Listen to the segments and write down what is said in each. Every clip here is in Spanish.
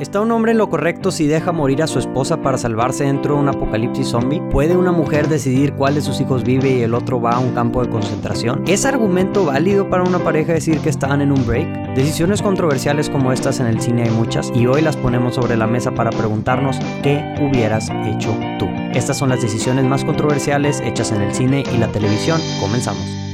¿Está un hombre en lo correcto si deja morir a su esposa para salvarse dentro de un apocalipsis zombie? ¿Puede una mujer decidir cuál de sus hijos vive y el otro va a un campo de concentración? ¿Es argumento válido para una pareja decir que estaban en un break? Decisiones controversiales como estas en el cine hay muchas y hoy las ponemos sobre la mesa para preguntarnos qué hubieras hecho tú. Estas son las decisiones más controversiales hechas en el cine y la televisión. Comenzamos.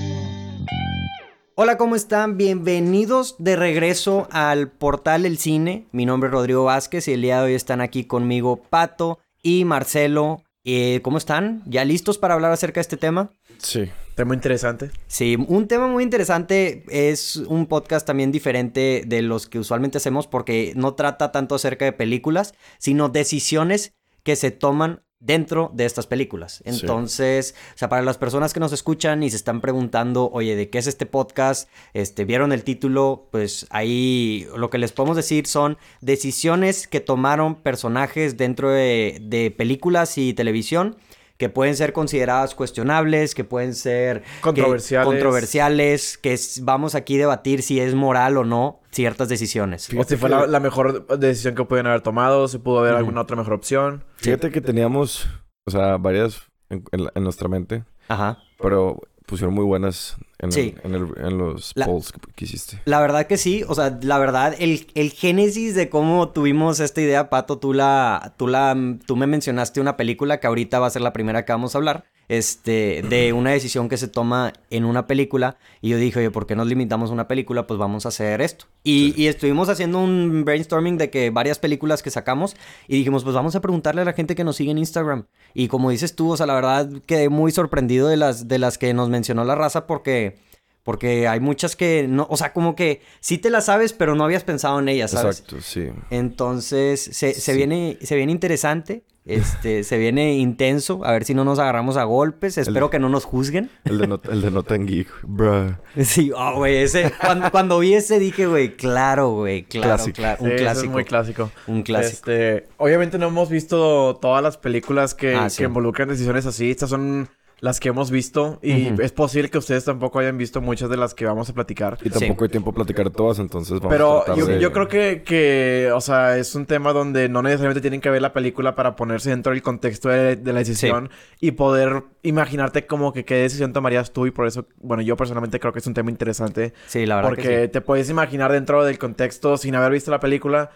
Hola, ¿cómo están? Bienvenidos de regreso al portal El Cine. Mi nombre es Rodrigo Vázquez y el día de hoy están aquí conmigo Pato y Marcelo. Eh, ¿Cómo están? ¿Ya listos para hablar acerca de este tema? Sí, tema interesante. Sí, un tema muy interesante es un podcast también diferente de los que usualmente hacemos porque no trata tanto acerca de películas, sino decisiones que se toman dentro de estas películas. Entonces, o sea, para las personas que nos escuchan y se están preguntando, oye, ¿de qué es este podcast? Este, ¿vieron el título? Pues ahí lo que les podemos decir son decisiones que tomaron personajes dentro de, de películas y televisión que pueden ser consideradas cuestionables, que pueden ser controversiales, controversiales que vamos aquí a debatir si es moral o no ciertas decisiones. o si fue la, mejor decisión que pueden haber tomado, si pudo haber alguna otra mejor opción. Fíjate que teníamos, o sea, varias en, en nuestra mente. Ajá. Pero pusieron muy buenas en, los polls que, hiciste. La verdad que sí, o sea, la verdad, el, el génesis de cómo tuvimos esta idea, Pato, tú la, tú la, tú me mencionaste una película que ahorita va a ser la primera que vamos a hablar este, de una decisión que se toma en una película. Y yo dije, oye, ¿por qué nos limitamos a una película? Pues vamos a hacer esto. Y, estuvimos haciendo un brainstorming de que varias películas que sacamos y dijimos, pues vamos a preguntarle a la gente que nos sigue en Instagram. Y como dices tú, o sea, la verdad quedé muy sorprendido de las, de las que nos mencionó la raza porque... Porque hay muchas que no, o sea, como que sí te las sabes, pero no habías pensado en ellas, ¿sabes? Exacto, sí. Entonces, se, se viene, se viene interesante. Este, se viene intenso. A ver si no nos agarramos a golpes. Espero que no nos juzguen. El de, no, el de Noten Geek, bruh. Sí, oh, güey. Ese, cuando, vi ese dije, güey, claro, güey. Claro, claro. Un clásico. es muy clásico. Un clásico. Este, obviamente no hemos visto todas las películas que, ah, que involucran decisiones así. Estas son las que hemos visto y es posible que ustedes tampoco hayan visto muchas de las que vamos a platicar. Y tampoco hay tiempo a platicar todas, entonces vamos Pero a yo, yo creo que, que, o sea, es un tema donde no necesariamente tienen que ver la película para ponerse dentro del contexto de, la decisión y poder imaginarte como que qué decisión tomarías tú y por eso, bueno, yo personalmente creo que es un tema interesante. Sí, la verdad Porque te puedes imaginar dentro del contexto sin haber visto la película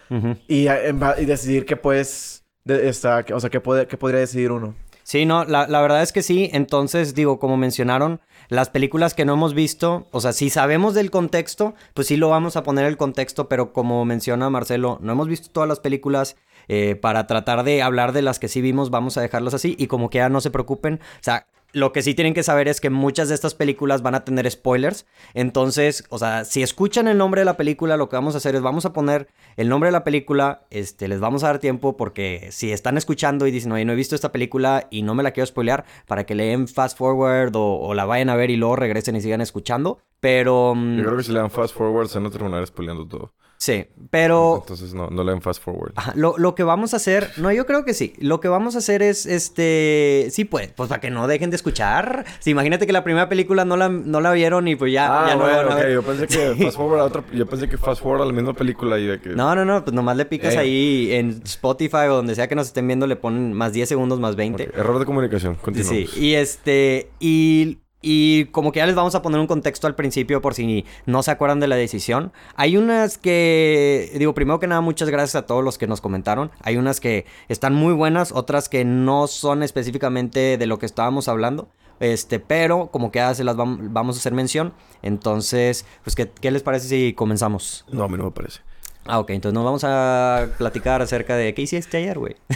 y, y, decidir qué puedes... De esta, o sea, qué, puede, qué podría decidir uno. Sí, no, la, verdad es que sí. Entonces, digo, como mencionaron, las películas que no hemos visto, o sea, si sabemos del contexto, pues sí lo vamos a poner el contexto, pero como menciona Marcelo, no hemos visto todas las películas. Eh, para tratar de hablar de las que sí vimos, vamos a dejarlas así. Y como que ya no se preocupen. O sea, lo que sí tienen que saber es que muchas de estas películas van a tener spoilers. Entonces, o sea, si escuchan el nombre de la película, lo que vamos a hacer es vamos a poner el nombre de la película. Este, les vamos a dar tiempo porque si están escuchando y dicen, oye, no he visto esta película y no me la quiero spoilear, para que leen fast forward o, la vayan a ver y luego regresen y sigan escuchando. Pero. Mm, Yo creo que si le dan fast forward se van a terminar spoileando todo. Sí, pero... Entonces no, no leen fast forward. lo, lo, que vamos a hacer... No, yo creo que sí. Lo que vamos a hacer es, este... Sí, pues, pues para que no dejen de escuchar. Si imagínate que la primera película no la, no la vieron y pues ya, ah, ya no bueno, Yo pensé que fast forward a otra... Yo pensé que fast forward a la misma película y de que... No, no, no. Pues nomás le picas ahí en Spotify o donde sea que nos estén viendo le ponen más 10 segundos más 20. Error de comunicación. Continuamos. Sí. Y este... Y y como que ya les vamos a poner un contexto al principio por si no se acuerdan de la decisión. Hay unas que, digo, primero que nada, muchas gracias a todos los que nos comentaron. Hay unas que están muy buenas, otras que no son específicamente de lo que estábamos hablando. Este, pero como que ya se las vamos a hacer mención. Entonces, pues, ¿qué, ¿qué les parece si comenzamos? No, a mí no me parece. Ah, ok, entonces nos vamos a platicar acerca de qué hiciste ayer, güey.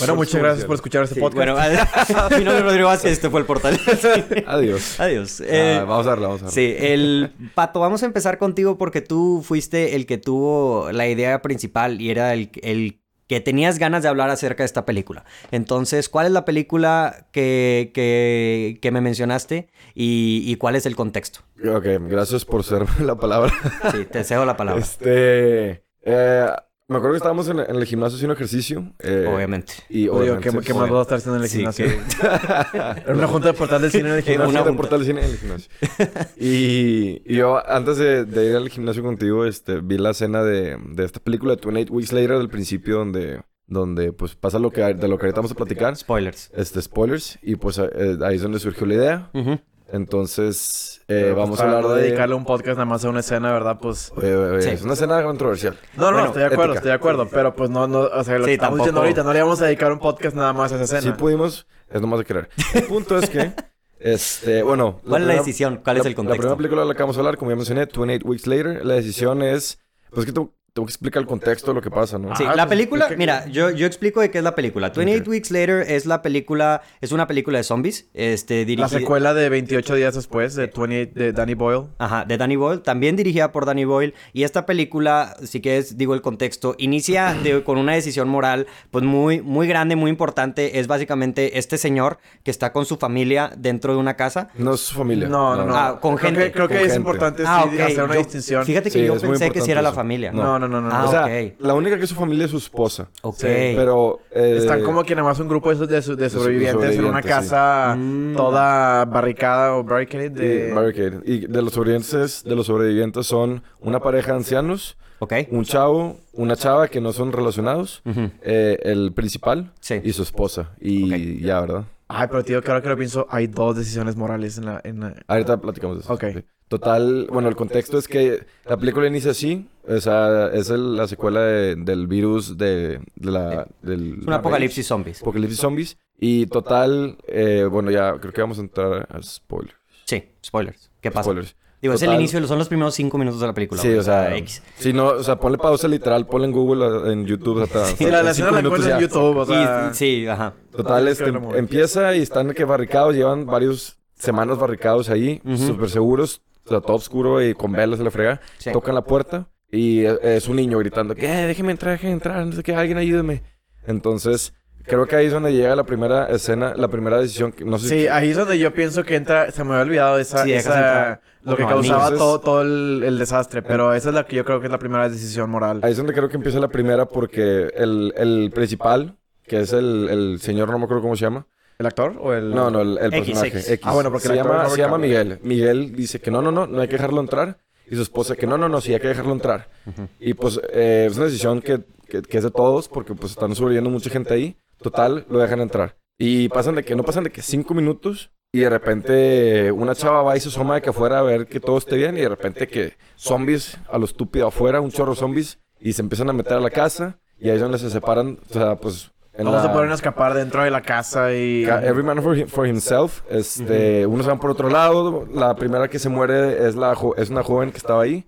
Bueno, muchas gracias por escuchar este podcast. Bueno, mi nombre es Rodrigo Vázquez, este fue el portal. Adiós. Adiós. Ah, eh, vamos a darle, vamos a darle. Sí, el Pato, vamos a empezar contigo porque tú fuiste el que tuvo la idea principal y era el, el que tenías ganas de hablar acerca de esta película. Entonces, ¿cuál es la película que, que, que me mencionaste y, y, cuál es el contexto? Ok, gracias por ser la palabra. Sí, te cedo la palabra. Este... Eh, Me acuerdo que estábamos en, el gimnasio haciendo ejercicio. Eh, obviamente. Y obviamente. ¿qué, ¿qué más vas a estar haciendo en el gimnasio? Era una junta de portal del cine en el gimnasio. Una junta de portal del cine en el gimnasio. y, y, yo, antes de, de, ir al gimnasio contigo, este, vi la escena de, de esta película, 28 Weeks Later, del principio, donde donde pues pasa lo que de lo que ahorita vamos a platicar. Spoilers. Este, spoilers. Y pues eh, ahí es donde surgió la idea. Entonces, eh, pues, vamos a hablar de... dedicarle un podcast nada más a una escena, ¿verdad? Pues... Es una escena controversial. No, no, estoy de acuerdo, estoy de acuerdo. Pero pues no, no, o sea, lo que estamos diciendo ahorita, no le vamos a dedicar un podcast nada más a esa escena. Sí pudimos, es nomás de querer. El punto es que... Este, bueno... ¿Cuál es la decisión? ¿Cuál es el contexto? La primera película de la que vamos a hablar, como ya mencioné, 28 Weeks Later. La decisión es... Pues que tú tengo que explicar el contexto de lo que pasa, ¿no? Sí, ah, la película, mira, yo, yo explico de qué es la película. 28 Weeks Later es la película, es una película de zombies, este, dirigida... La secuela de 28 días después, de 28, de Danny Boyle. Ajá, de Danny Boyle, también dirigida por Danny Boyle. Y esta película, si quieres, digo el contexto, inicia con una decisión moral, pues muy, muy grande, muy importante. Es básicamente este señor que está con su familia dentro de una casa. No es su familia. No, no, no. Ah, con gente. creo que es importante ah, hacer una distinción. Fíjate que yo pensé que sí era la familia. no, no no, no, no. Ah, o sea, la única que es su familia es su esposa. Ok. pero... Eh, Están como que nada más un grupo de, de, de sobrevivientes en una casa mm. toda barricada o barricade de... barricade. Y de los sobrevivientes, de los sobrevivientes son una pareja de ancianos, okay. un chavo, una chava que no son relacionados, eh, el principal y su esposa. Y ya, ¿verdad? Ay, pero tío, que ahora que lo pienso, hay dos decisiones morales en la... En Ahorita platicamos de eso. Ok. Total, bueno, el contexto es que la película inicia así, o sea, es la secuela del virus de, la... Del, un apocalipsis zombies. Apocalipsis zombies. Y total, eh, bueno, ya creo que vamos a entrar a spoilers. Sí, spoilers. ¿Qué pasa? Spoilers. Digo, es el inicio, son los primeros cinco minutos de la película. Sí, o sea, X. Sí, no, o sea, ponle pausa literal, ponle en Google, en YouTube, hasta, Sí, la, escena la en YouTube, o sea... sí, ajá. Total, este, empieza y están que barricados, llevan varios semanas barricados ahí, súper seguros, o sea, todo oscuro y con velas se le frega. Tocan la puerta y es un niño gritando que, eh, déjeme entrar, déjeme entrar, no sé qué, alguien ayúdeme. Entonces, creo que ahí es donde llega la primera escena, la primera decisión. Que, no sé sí, ahí es donde yo pienso que entra, se me había olvidado esa, esa lo que causaba todo, todo el, desastre, pero esa es la que yo creo que es la primera decisión moral. Ahí es donde creo que empieza la primera porque el, el principal, que es el, el señor, no me acuerdo cómo se llama, ¿El actor o el...? No, no, el, personaje. X. Ah, bueno, porque se, llama, se llama Miguel. Miguel dice que no, no, no, no hay que dejarlo entrar. Y su esposa que no, no, no, sí hay que dejarlo entrar. Y pues eh, es una decisión que, que, es de todos porque pues están sobreviviendo mucha gente ahí. Total, lo dejan entrar. Y pasan de que, no pasan de que cinco minutos y de repente una chava va y se asoma de que afuera a ver que todo esté bien y de repente que zombies a lo estúpido afuera, un chorro de zombies y se empiezan a meter a la casa y ahí es donde se separan, o sea, pues Vamos a poder escapar dentro de la casa y... Every man for, himself. Este, Unos van por otro lado. La primera que se muere es, la es una joven que estaba ahí.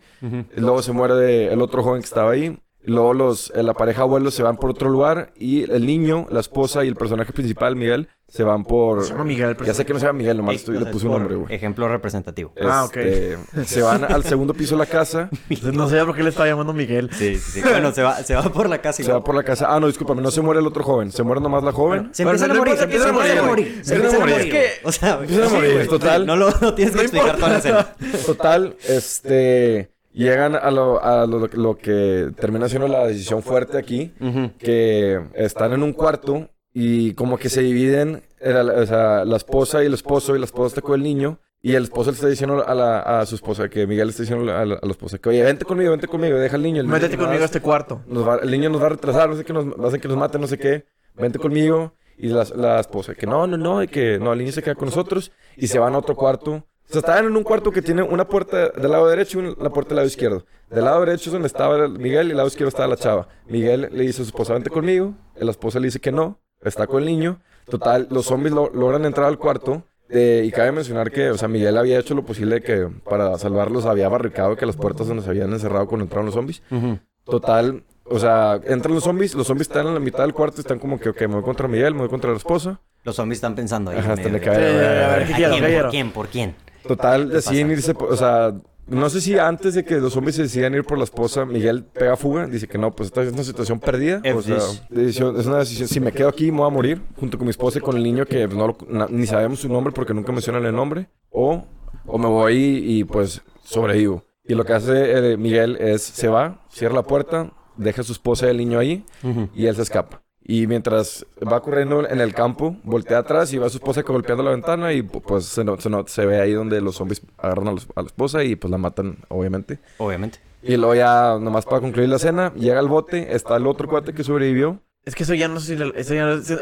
Luego se muere el otro joven que estaba ahí. Luego los, la pareja abuelos se van por otro lugar. Y el niño, la esposa y el personaje principal, Miguel, se van por. Se llama Miguel. Ya sé que no se llama Miguel, nomás le puse un nombre, güey. Ejemplo representativo. ah, ok. Este, se van al segundo piso de la casa. no sé por qué le estaba llamando Miguel. Sí, sí, sí. Bueno, se va, se va por la casa. Y se va por la casa. Ah, no, discúlpame, no se muere el otro joven. Se muere nomás la joven. se empiezan a morir, se empiezan a morir. Se empiezan a morir. O sea, empiezan a morir. Total. No lo no tienes que explicar toda la escena. Total, este. Llegan a lo, a lo, que termina siendo la decisión fuerte aquí, que están en un cuarto y como que se dividen, o sea, la esposa y el esposo, y la esposa está con el niño, y el esposo le está diciendo a, la, a su esposa, que Miguel le está diciendo a la, a la, esposa, que oye, vente conmigo, vente conmigo, deja al niño. El Métete conmigo a este cuarto. el niño nos va a retrasar, no sé qué, nos, va a hacer que nos mate, no sé qué, vente conmigo. Y la, la esposa, que no, no, no, y que no, el niño se queda con nosotros, y se van a otro cuarto. O sea, estaban en un cuarto que tiene una puerta del lado derecho y una puerta del lado izquierdo. Del lado derecho es donde estaba Miguel y del lado izquierdo estaba la chava. Miguel le dice a su esposa, vente conmigo. La esposa le dice que no está con el niño. Total, los zombies logran entrar al cuarto. y cabe mencionar que, o sea, Miguel había hecho lo posible que para salvarlos había barricado que las puertas donde se habían encerrado cuando entraron los zombies. Total, o sea, entran los zombies, los zombies están en la mitad del cuarto, están como que, ok, me voy contra Miguel, me voy contra la esposa. Los zombies están pensando ahí. Ajá, hasta le cae. ¿Por quién? ¿Por quién? Total, deciden irse, o sea, no sé si antes de que los zombies se decidan ir por la esposa, Miguel pega fuga. Dice que no, pues esta es una situación perdida. O sea, es una decisión. Si me quedo aquí, me voy a morir. Junto con mi esposa y con el niño que no, ni sabemos su nombre porque nunca mencionan el nombre. O, o me voy y, pues sobrevivo. Y lo que hace eh, Miguel es se va, cierra la puerta, deja a su esposa y el niño ahí Ujú. y él se escapa. Y mientras va corriendo en el campo, voltea atrás y va a su esposa golpeando la ventana y pu- pues se, no- se, no- se ve ahí donde los zombies agarran a, los- a la esposa y pues la matan, obviamente. Obviamente. Y luego ya, nomás para concluir la escena, llega al bote, está el otro cuate que sobrevivió. Es que eso ya no sé si... le- Eso ya no, es, que,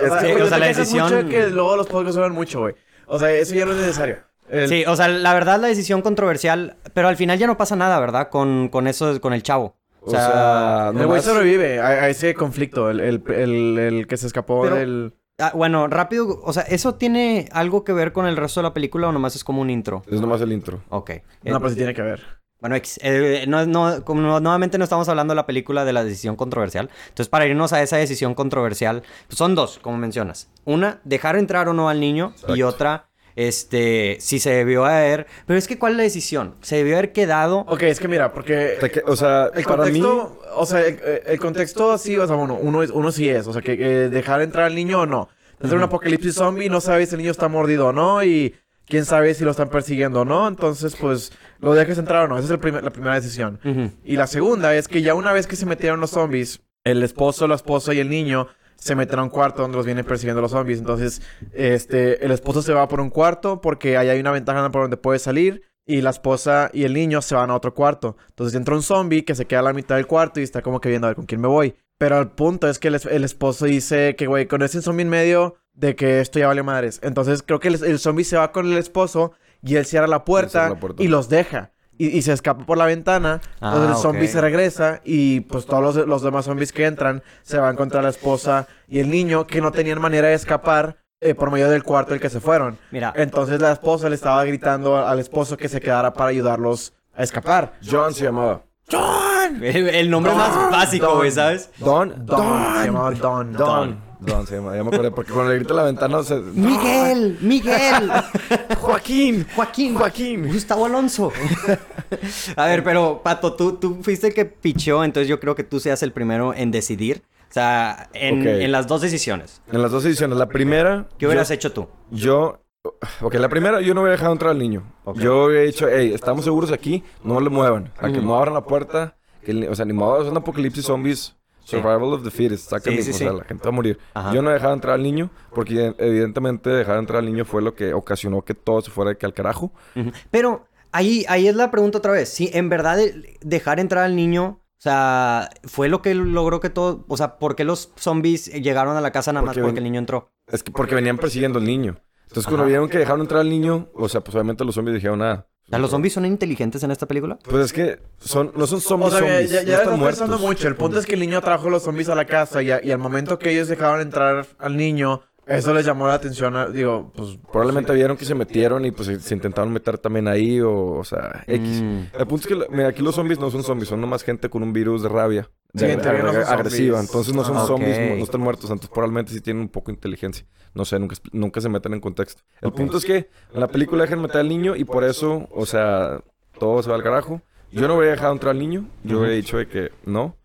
o sea, la decisión- Mucho que luego los podcasts suben mucho, güey. O sea, eso ya no es necesario. El- Sí, o sea, la verdad la decisión controversial, pero al final ya no pasa nada, ¿verdad? Con, con eso, con el chavo. O sea, El güey sobrevive a, a ese conflicto, el, el, el, el que se escapó Pero- del... Ah, bueno, rápido, o sea, ¿eso tiene algo que ver con el resto de la película o nomás es como un intro? Es nomás el intro. Ok. No, Eh, pues sí tiene que ver. Bueno, eh, no, no, como nuevamente no estamos hablando de la película de la decisión controversial. Entonces, para irnos a esa decisión controversial, pues son dos, como mencionas. Una, dejar entrar o no al niño. Y otra, este, si se debió haber... Pero es que, ¿cuál es la decisión? ¿Se debió haber quedado? Ok, es que mira, porque... Te O sea, El para mí... contexto, o sea, el, el contexto sí, o sea, bueno, uno, es- uno sí es, o sea, que, que dejar entrar al niño o no. Entonces, un apocalipsis zombie, no sabes si el niño está mordido o no, y quién sabe si lo están persiguiendo o no, entonces, pues, lo dejes entrar o no, esa es el primer- la primera decisión. Y la segunda es que ya una vez que se metieron los zombies, el esposo, la esposa y el niño se meten a un cuarto donde los vienen persiguiendo los zombies. Entonces, este, el esposo se va por un cuarto porque ahí hay una ventana por donde puede salir. Y la esposa y el niño se van a otro cuarto. Entonces entra un zombie que se queda a la mitad del cuarto y está como que viendo a ver con quién me voy. Pero el punto es que el, es- el esposo dice que, güey, con ese zombie en medio, de que esto ya vale madres. Entonces creo que el, el zombie se va con el esposo y él cierra la puerta, cierra la puerta. y los deja. Y, y se escapa por la ventana. Ah, entonces el zombie se regresa y pues todos los, los demás zombies que entran se van contra la esposa y el niño que no tenían manera de escapar eh, por medio del cuarto del que se fueron. Mira, Entonces la esposa le estaba gritando al esposo que se quedara para ayudarlos a escapar. John se llamaba. el, el nombre más básico, güey, ¿sabes? Don. Don. Se llamaba Don. Don. Don se. Ya me acordé. Porque cuando le grita a la ventana se... Miguel, Miguel, Joaquín. Joaquín, Joaquín. Gustavo Alonso. A ver, pero Pato, tú, tú fuiste el que pichó, entonces yo creo que tú seas el primero en decidir. O sea, en, Ok. en las dos decisiones. En las dos ediciones. La primera... ¿Qué hubieras yo, hecho tú? Yo... Ok, la primera yo no hubiera dejado entrar al niño. Yo hubiera dicho, hey, estamos seguros aquí, no le muevan. A que abran la puerta. Que, el ni- o sea, ni modo, es un apocalipsis zombies. Survival of the fittest. Sácame, Sí, sí, o sea, sí. la gente va a morir. Ajá. Yo no dejaba entrar al niño porque evidentemente dejar entrar al niño fue lo que ocasionó que todo se fuera de que al carajo. Pero ahí, ahí es la pregunta otra vez. Si en verdad dejar entrar al niño, o sea, fue lo que logró que todo. O sea, ¿por qué los zombies llegaron a la casa nada más Porque ven- el niño entró? Es que porque venían persiguiendo al niño. Entonces, cuando vieron que dejaron entrar al niño, o sea, pues obviamente los zombies dijeron nada. O sea, ¿los zombies son inteligentes en esta película? Pues es que son, no son O zombies sea, ya, zombies, ya, no ya están muertos. pensando mucho. El punto es que el niño trajo los zombies a la casa y, a- y al momento que ellos dejaron entrar al niño, eso les llamó la atención. a- digo, pues... Probablemente vieron que se metieron y pues se, intentaron meter también ahí o, o sea, X. Mm. El punto es que, mira, aquí los zombies no son zombies, son nomás gente con un virus de rabia. Sí, de- no agresiva. Entonces no son Ah, zombies, no, no están muertos. Entonces probablemente sí tienen un poco de inteligencia. No sé, nunca, nunca se meten en contexto. El punto es que en la película dejan meter al niño y por eso, o sea, todo se va al carajo. Yo no hubiera dejado entrar al niño. Yo hubiera dicho de que no.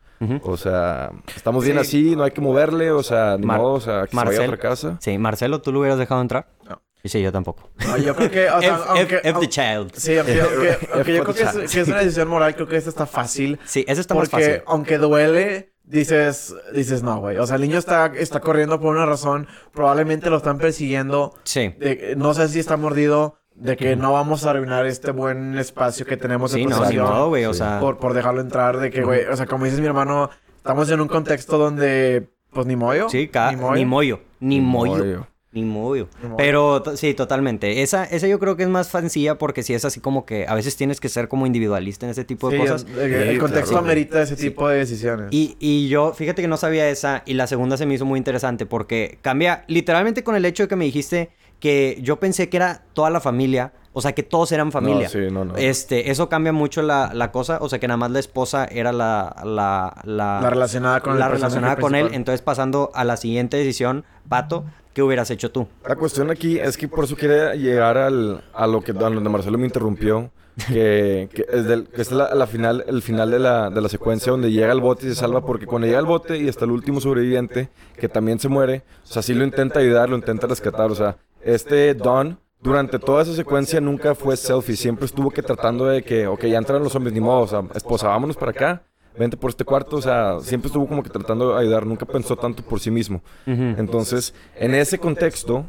O sea, estamos bien Sí. así, no hay que moverle, o sea, ni Mar- modo, o sea, que se vaya a Marcel. otra casa. Sí, Marcelo, ¿tú lo hubieras dejado entrar? No. Y sí, yo tampoco. No, yo creo que... O sea, F, aunque, F- F the child. Sí, aunque, aunque- aunque yo creo que es, child. que es una decisión moral, creo que esta está fácil. Sí, eso está más fácil. Porque aunque duele, dices, dices no, güey. O sea, el niño está, está corriendo por una razón. Probablemente lo están persiguiendo. Sí. de- no sé si está mordido. De que no vamos a arruinar este buen espacio que tenemos de Sí, no, ni posesión modo, güey, o sea... por, por dejarlo entrar. De que, güey, o sea, como dices mi hermano, estamos en un contexto donde, pues ni moyo. Sí, ca- ni moyo. Ni moyo. Ni moyo. Ni moyo. Pero sí, totalmente. Esa, esa yo creo que es más sencilla porque si es así como que a veces tienes que ser como individualista en ese tipo de Sí, cosas. el, el Sí, contexto claro. amerita ese tipo de decisiones. Y, y yo, fíjate que no sabía esa y la segunda se me hizo muy interesante porque cambia literalmente con el hecho de que me dijiste que yo pensé que era toda la familia, o sea, que todos eran familia. No, sí, no, no. Este, eso cambia mucho la, la cosa, o sea, que nada más la esposa era la... La, la, La relacionada con el la relacionada con él. Entonces, pasando a la siguiente decisión, Pato, ¿qué hubieras hecho tú? La cuestión aquí es que por eso quería llegar al, a lo que a donde Marcelo me interrumpió. Que, que es, del- que es la, la final, el final de la, de la secuencia donde llega el bote y se salva. Porque cuando llega el bote y está el último sobreviviente, que también se muere, o sea, sí lo intenta ayudar, lo intenta rescatar. O sea, este Don, durante toda esa secuencia nunca fue selfie. Siempre estuvo que tratando de que, ok, ya entraron los zombies, ni modo. O sea, esposa, vámonos para acá. vente por este cuarto, o sea, siempre estuvo como que tratando de ayudar, nunca pensó tanto por sí mismo. Entonces, en ese contexto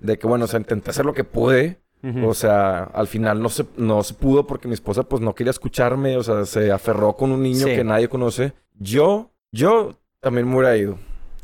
de que, bueno, o sea, intenté hacer lo que pude, o sea, al final no se, no se pudo porque mi esposa pues no quería escucharme, o sea, se aferró con un niño Sí. que nadie conoce. Yo, yo también me hubiera ido.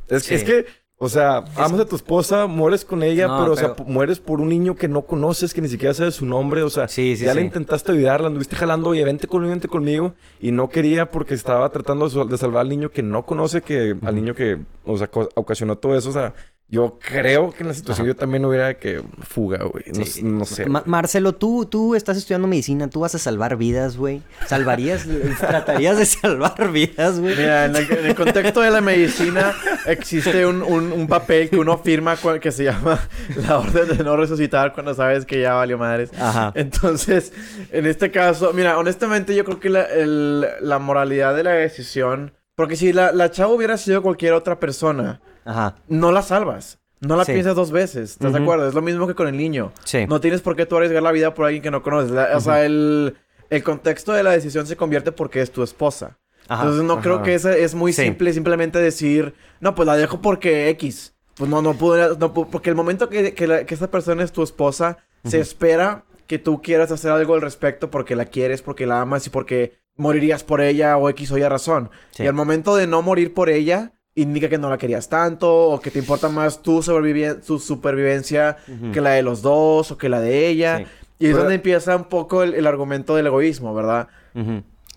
Es, Sí. es que, o sea, amas a tu esposa, mueres con ella, No, pero, o sea, pero- mueres por un niño que no conoces, que ni siquiera sabes su nombre, o sea, Sí, sí, ya le sí. intentaste ayudar, la anduviste jalando, oye, vente conmigo, vente conmigo, y no quería porque estaba tratando de, salvar al niño que no conoce, que al niño que, o sea, ocasionó todo eso, o sea, yo creo que en la situación Ajá. yo también hubiera que fuga, güey, no, Sí. no sé. Ma- Marcelo, tú, tú estás estudiando medicina, tú vas a salvar vidas, güey. ¿Salvarías, tratarías de salvar vidas, güey? Mira, en el, en el contexto de la medicina existe un, un- un papel que uno firma que se llama la orden de no resucitar cuando sabes que ya valió madres. Ajá. Entonces, en este caso, mira, honestamente yo creo que la, el- la moralidad de la decisión, porque si la, la chava hubiera sido cualquier otra persona, Ajá. no la salvas. No la Sí. piensas dos veces, ¿estás de acuerdo? Es lo mismo que con el niño. Sí. No tienes por qué tú arriesgar la vida por alguien que no conoces. La- O sea, el, el contexto de la decisión se convierte porque es tu esposa. Ajá. Entonces no Ajá. creo que ese es muy Sí. simple simplemente decir, no, pues la dejo porque X. Pues no, no pude, no porque el momento que, que, la- que esa persona es tu esposa, se espera que tú quieras hacer algo al respecto porque la quieres, porque la amas y porque morirías por ella o X o Y razón. Y al momento de no morir por ella, indica que no la querías tanto o que te importa más tu, supervivencia que la de los dos o que la de ella. Sí. Y es Pero- donde empieza un poco el, el argumento del egoísmo, ¿verdad?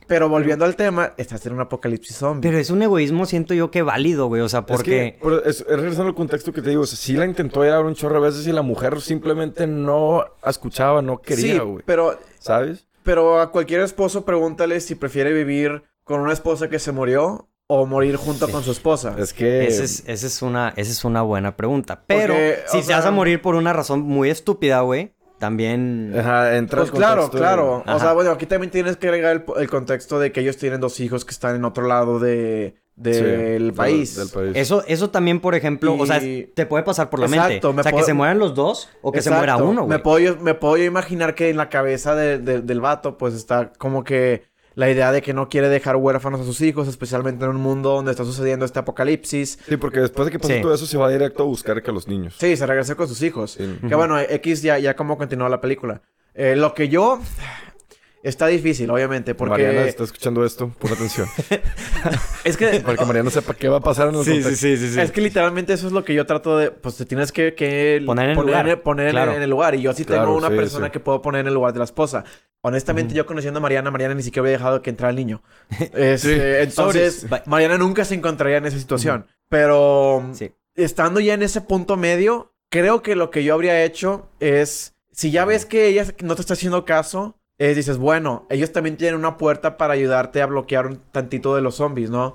Pero volviendo al tema, estás en un apocalipsis zombie. Pero es un egoísmo, siento yo, que válido, güey. O sea, Es porque... que, es, es regresando al contexto que te digo, o sea, sí la intentó llevar un chorro de veces y la mujer simplemente no escuchaba, no quería, sí, güey. pero, ¿Sabes? pero a cualquier esposo pregúntale si prefiere vivir con una esposa que se murió o morir junto Sí. con su esposa. Es que... Esa es, una, esa es una buena pregunta. Pero Porque, si o te vas sea- a morir por una razón muy estúpida, güey, también... Ajá, entra Pues claro, contexto claro. Ajá. O sea, bueno, aquí también tienes que agregar el, el contexto de que ellos tienen dos hijos que están en otro lado de, Sí, país. Del país. Eso, eso también, por ejemplo, o sea, te puede pasar por la Exacto, mente. me O sea, que puedo- se mueran los dos o que se muera uno, Me güey. puedo, yo- me puedo yo imaginar que en la cabeza de- de- del vato, pues está como que la idea de que no quiere dejar huérfanos a sus hijos, especialmente en un mundo donde está sucediendo este apocalipsis. Sí, porque después de que pase Sí. todo eso se va directo a buscar que a los niños. Sí, se regresa con sus hijos. Sí. Que bueno, X ya, ya como continuó la película. Eh, lo que yo... Está difícil, obviamente, porque... Mariana está escuchando esto, pon atención. Es que... Para que Mariana sepa qué va a pasar en el contexto. sí, sí, Es que literalmente eso es lo que yo trato de... Pues te tienes que... que Poner en el lugar. poner en- Claro. en el lugar. Y yo sí Claro, tengo una sí, persona sí. que puedo poner en el lugar de la esposa. Honestamente, yo conociendo a Mariana, Mariana ni siquiera había dejado que entrara el niño. Este, Entonces. Mariana nunca se encontraría en esa situación. Pero... Sí. estando ya en ese punto medio, creo que lo que yo habría hecho es, si ya ves que ella no te está haciendo caso, es, dices, bueno, ellos también tienen una puerta para ayudarte a bloquear un tantito de los zombies, ¿no?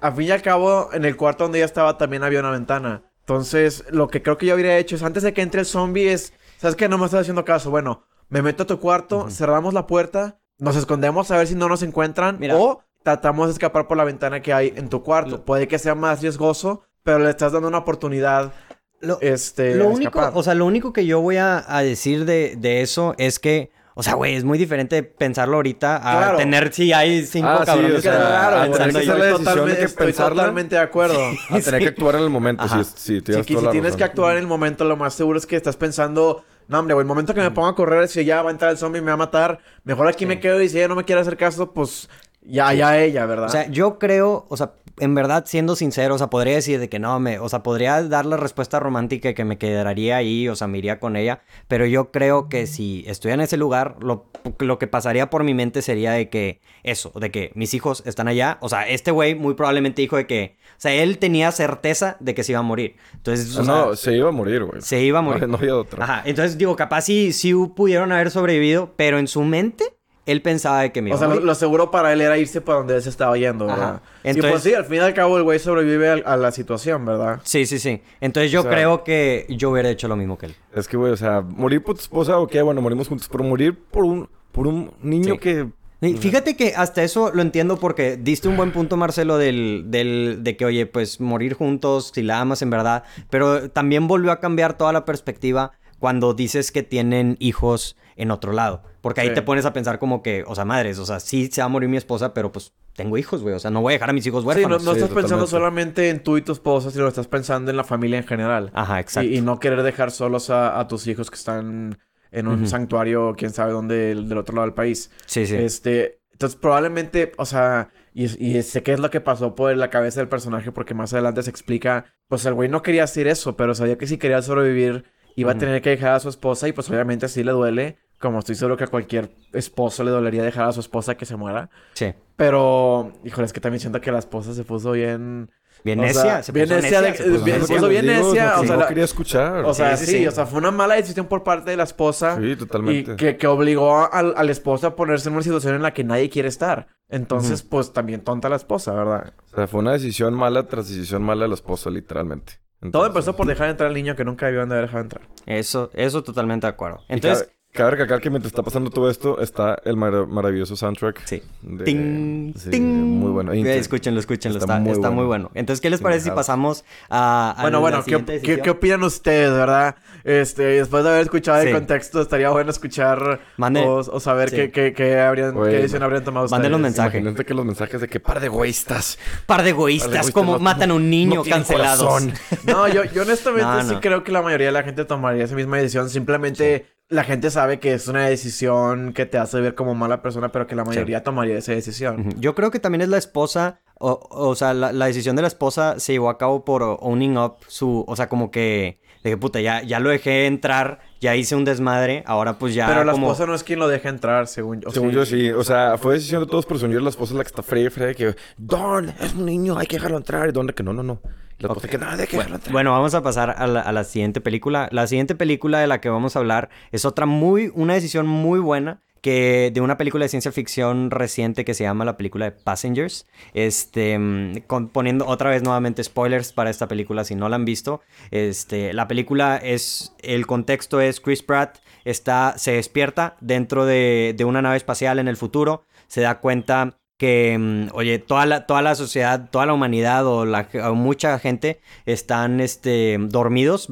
A fin y al cabo, en el cuarto donde ella estaba también había una ventana. Entonces, lo que creo que yo habría hecho es, antes de que entre el zombie, es, ¿sabes qué? No me estás haciendo caso. Bueno, me meto a tu cuarto, cerramos la puerta, nos escondemos a ver si no nos encuentran Mira. o tratamos de escapar por la ventana que hay en tu cuarto. Lo- Puede que sea más riesgoso, pero le estás dando una oportunidad, Lo, este, lo a único, o sea, lo único que yo voy a, a decir de, de eso es que, o sea, güey, es muy diferente pensarlo ahorita a Claro. tener si hay cinco Ah, sí, cabrones o sea, claro, a tener que pensando hacer ahí. la estoy decisión de totalmente, que estoy pensarla. totalmente de acuerdo. A tener que actuar en el momento, Ajá. sí, sí, Si, tienes que- toda si tienes que actuar en el momento, lo más seguro es que estás pensando, no, hombre, güey, el momento que me ponga a correr, si ya va a entrar el zombie y me va a matar, mejor aquí me quedo y si ella no me quiere hacer caso, pues ya, ya ella, ¿verdad? O sea, yo creo, o sea, en verdad, siendo sincero, o sea, podría decir de que no, me, o sea, podría dar la respuesta romántica que me quedaría ahí, o sea, me iría con ella, pero yo creo que si estoy en ese lugar, lo, lo que pasaría por mi mente sería de que eso, de que mis hijos están allá, o sea, este güey muy probablemente dijo de que, o sea, él tenía certeza de que se iba a morir, entonces, o Ah, sea, no, se iba a morir, güey. se iba a morir. No, no había otra. Ajá, entonces digo, capaz sí, sí pudieron haber sobrevivido, pero en su mente, él pensaba de que me iba O sea, a lo, morir. lo seguro para él era irse para donde él se estaba yendo, ¿verdad? Ajá. y Entonces- pues sí, al fin y al cabo el güey sobrevive a, a la situación, ¿verdad? Sí, sí, sí. Entonces yo O sea- creo que yo hubiera hecho lo mismo que él. Es que, güey, o sea, morir por tu esposa, ok, bueno, morimos juntos, pero morir por un, por un niño Sí. que... Y Fíjate que hasta eso lo entiendo porque diste un buen punto, Marcelo, del, del, de que, oye, pues morir juntos, si la amas en verdad, pero también volvió a cambiar toda la perspectiva cuando dices que tienen hijos en otro lado. Porque ahí Sí. te pones a pensar como que, o sea, madres, o sea, sí se va a morir mi esposa, pero pues tengo hijos, güey. O sea, no voy a dejar a mis hijos Sí, no, huérfanos. no Sí, estás pensando solamente en tú y tu esposa, sino estás pensando en la familia en general. Ajá, exacto. Y, y no querer dejar solos a, a tus hijos que están en un santuario, quién sabe dónde, del, del otro lado del país. Sí, sí. Este, entonces probablemente, o sea, y, y sé qué es lo que pasó por la cabeza del personaje, porque más adelante se explica, pues el güey no quería hacer eso, pero sabía que si quería sobrevivir, iba Ujú. a tener que dejar a su esposa y pues obviamente así le duele, como estoy seguro que a cualquier esposo le dolería dejar a su esposa que se muera. Sí. Pero, híjole, es que también siento que la esposa se puso bien... Bien necia. se bien puso necia se puso bien- necia, o sea, no la- quería escuchar. O sea, Sí, sí, sí, sí. o sea, fue una mala decisión por parte de la esposa. sí, Y totalmente. que, que obligó al, al esposo a ponerse en una situación en la que nadie quiere estar. Entonces, pues también tonta la esposa, ¿verdad? O sea, fue una decisión mala tras decisión mala de la esposa, literalmente. Todo empezó por dejar entrar al niño que nunca debían de haber dejado entrar. Eso, eso totalmente de acuerdo. Entonces, cabe, recalcar que mientras está pasando todo esto, está el mara- maravilloso soundtrack. sí. de- Ting, sí, ting. Muy bueno. Eh, Inter- Escúchenlo, escúchenlo. Está Está, muy está muy bueno. Entonces, ¿qué les parece si pasamos a, a bueno, la bueno, ¿qué, qué, opinan ustedes, verdad? Este, después de haber escuchado Sí. el contexto, estaría bueno escuchar Mande- o, o saber Sí. qué, qué, qué habrían, Oye, qué decisión habrían tomado ustedes. manden los mensajes. Imagínate que los mensajes de que par de egoístas. Par de egoístas, como no- matan a un niño no cancelados. No, yo, yo honestamente No, sí creo que la mayoría de la gente tomaría esa misma decisión. Simplemente la gente sabe que es una decisión que te hace ver como mala persona, pero que la mayoría tomaría esa decisión. Yo creo que también es la esposa, o, o sea, la, la decisión de la esposa se llevó a cabo por owning up su, o sea, como que, de que puta, ya, ya lo dejé entrar, ya hice un desmadre, ahora pues ya Pero la como... esposa no es quien lo deja entrar, según yo. Según yo sí, o sea, fue decisión de todos, pero según yo la esposa es la que está fría, fría, que Don, es un niño, hay que dejarlo entrar. Y Don, de que no, no, no. Y la esposa que no, hay que dejarlo entrar. Bueno, vamos a pasar a la, a la siguiente película. La siguiente película de la que vamos a hablar es otra muy, una decisión muy buena que de una película de ciencia ficción reciente que se llama la película de Passengers. Este, mm, poniendo otra vez nuevamente spoilers para esta película si no la han visto. Este, la película es, el contexto es Chris Pratt está, se despierta dentro de, de una nave espacial en el futuro, se da cuenta que, mm, oye, toda la, toda la sociedad, toda la humanidad o, la, mucha gente están este, dormidos,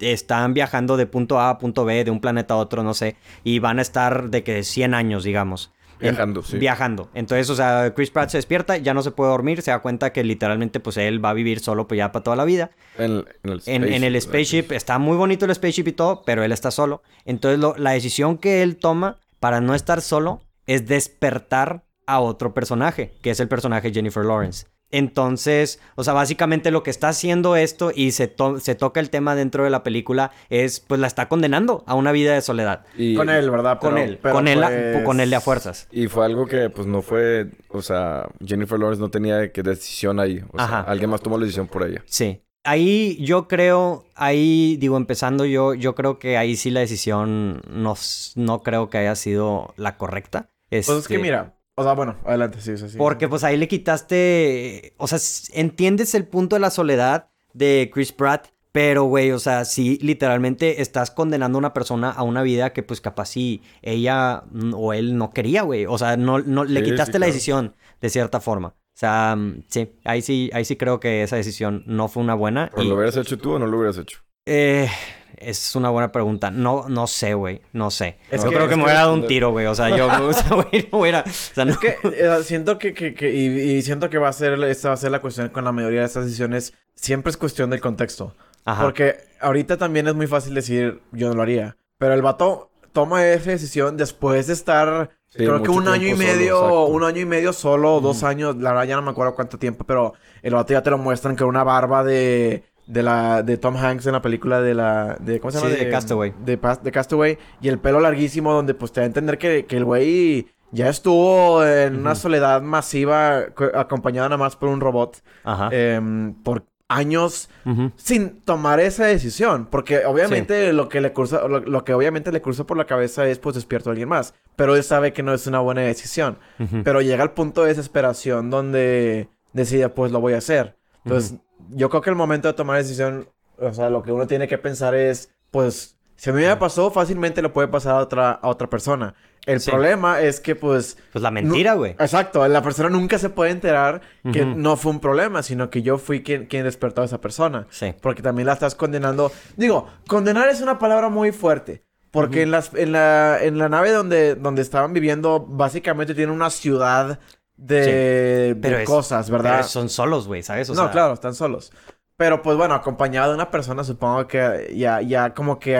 están viajando de punto A a punto B, de un planeta a otro, no sé, y van a estar de que 100 años, digamos. En- Viajando, sí. Viajando. Entonces, o sea, Chris Pratt se despierta, ya no se puede dormir, se da cuenta que literalmente, pues él va a vivir solo, pues ya para toda la vida. En, en el En, en spaceship, está muy bonito el spaceship y todo, pero él está solo. Entonces, lo- la decisión que él toma para no estar solo es despertar a otro personaje, que es el personaje Jennifer Lawrence. Entonces, o sea, básicamente lo que está haciendo esto y se, to- se toca el tema dentro de la película es, pues la está condenando a una vida de soledad. Y, Con él, ¿verdad? Con Pero- él, pero con él, a- pues- con él de a fuerzas. Y fue algo que, pues, no fue... O sea, Jennifer Lawrence no tenía que decisión ahí. O sea, Ajá. alguien más tomó la decisión por ella. Sí. Ahí yo creo, ahí digo, empezando yo, yo creo que ahí sí la decisión no, no creo que haya sido la correcta. Pues es que Este, mira, o sea, bueno, adelante, sí, sí, sí. Porque pues ahí le quitaste, o sea, entiendes el punto de la soledad de Chris Pratt, pero güey, o sea, sí, literalmente estás condenando a una persona a una vida que pues capaz si ella o él no quería, güey. O sea, no, no le Sí, quitaste sí, la decisión de cierta forma. O sea, mm, sí, ahí sí, ahí sí creo que esa decisión no fue una buena. ¿Pero y- lo hubieras hecho tú o no lo hubieras hecho? Eh, es una buena pregunta. No, no sé, güey. No sé. Es yo que- creo que es me hubiera dado un tiro, güey. O sea, yo, o sea, güey, no hubiera. O sea, no. Es que eh, siento que, que, que- y, y siento que va a ser, esta va a ser la cuestión con la mayoría de estas decisiones. Siempre es cuestión del contexto. Ajá. Porque ahorita también es muy fácil decir, yo no lo haría. Pero el vato toma esa decisión después de estar, Sí, creo que un año y solo, medio, exacto. un año y medio solo, o dos años, la verdad ya no me acuerdo cuánto tiempo, pero el vato ya te lo muestran con una barba de, de la, de Tom Hanks en la película de la, de, ¿cómo se llama? Sí, de Castaway. De, Castaway, y el pelo larguísimo donde pues te da a entender que, que el güey ya estuvo en una soledad masiva, co- acompañado nada más por un robot, Ajá. em, por años sin tomar esa decisión. Porque obviamente lo que le cursa, lo, lo que obviamente le cruzó por la cabeza es pues despierto a alguien más. Pero él sabe que no es una buena decisión. Pero llega al punto de desesperación donde decide pues lo voy a hacer. Entonces, yo creo que el momento de tomar decisión, o sea, lo que uno tiene que pensar es, pues, Si a mí me pasó, fácilmente le puede pasar a otra, a otra persona. El Sí. problema es que, pues... Pues la mentira, güey. Exacto. La persona nunca se puede enterar que no fue un problema, sino que yo fui quien, quien despertó a esa persona. Sí. Porque también la estás condenando. Digo, condenar es una palabra muy fuerte. Porque en, las, en, la, en la nave donde, donde estaban viviendo, básicamente tiene una ciudad de, Pero de es- cosas, ¿verdad? Pero son solos, güey, ¿sabes? O no, sea, claro, están solos. Pero pues bueno, acompañado de una persona, supongo que ya, ya como que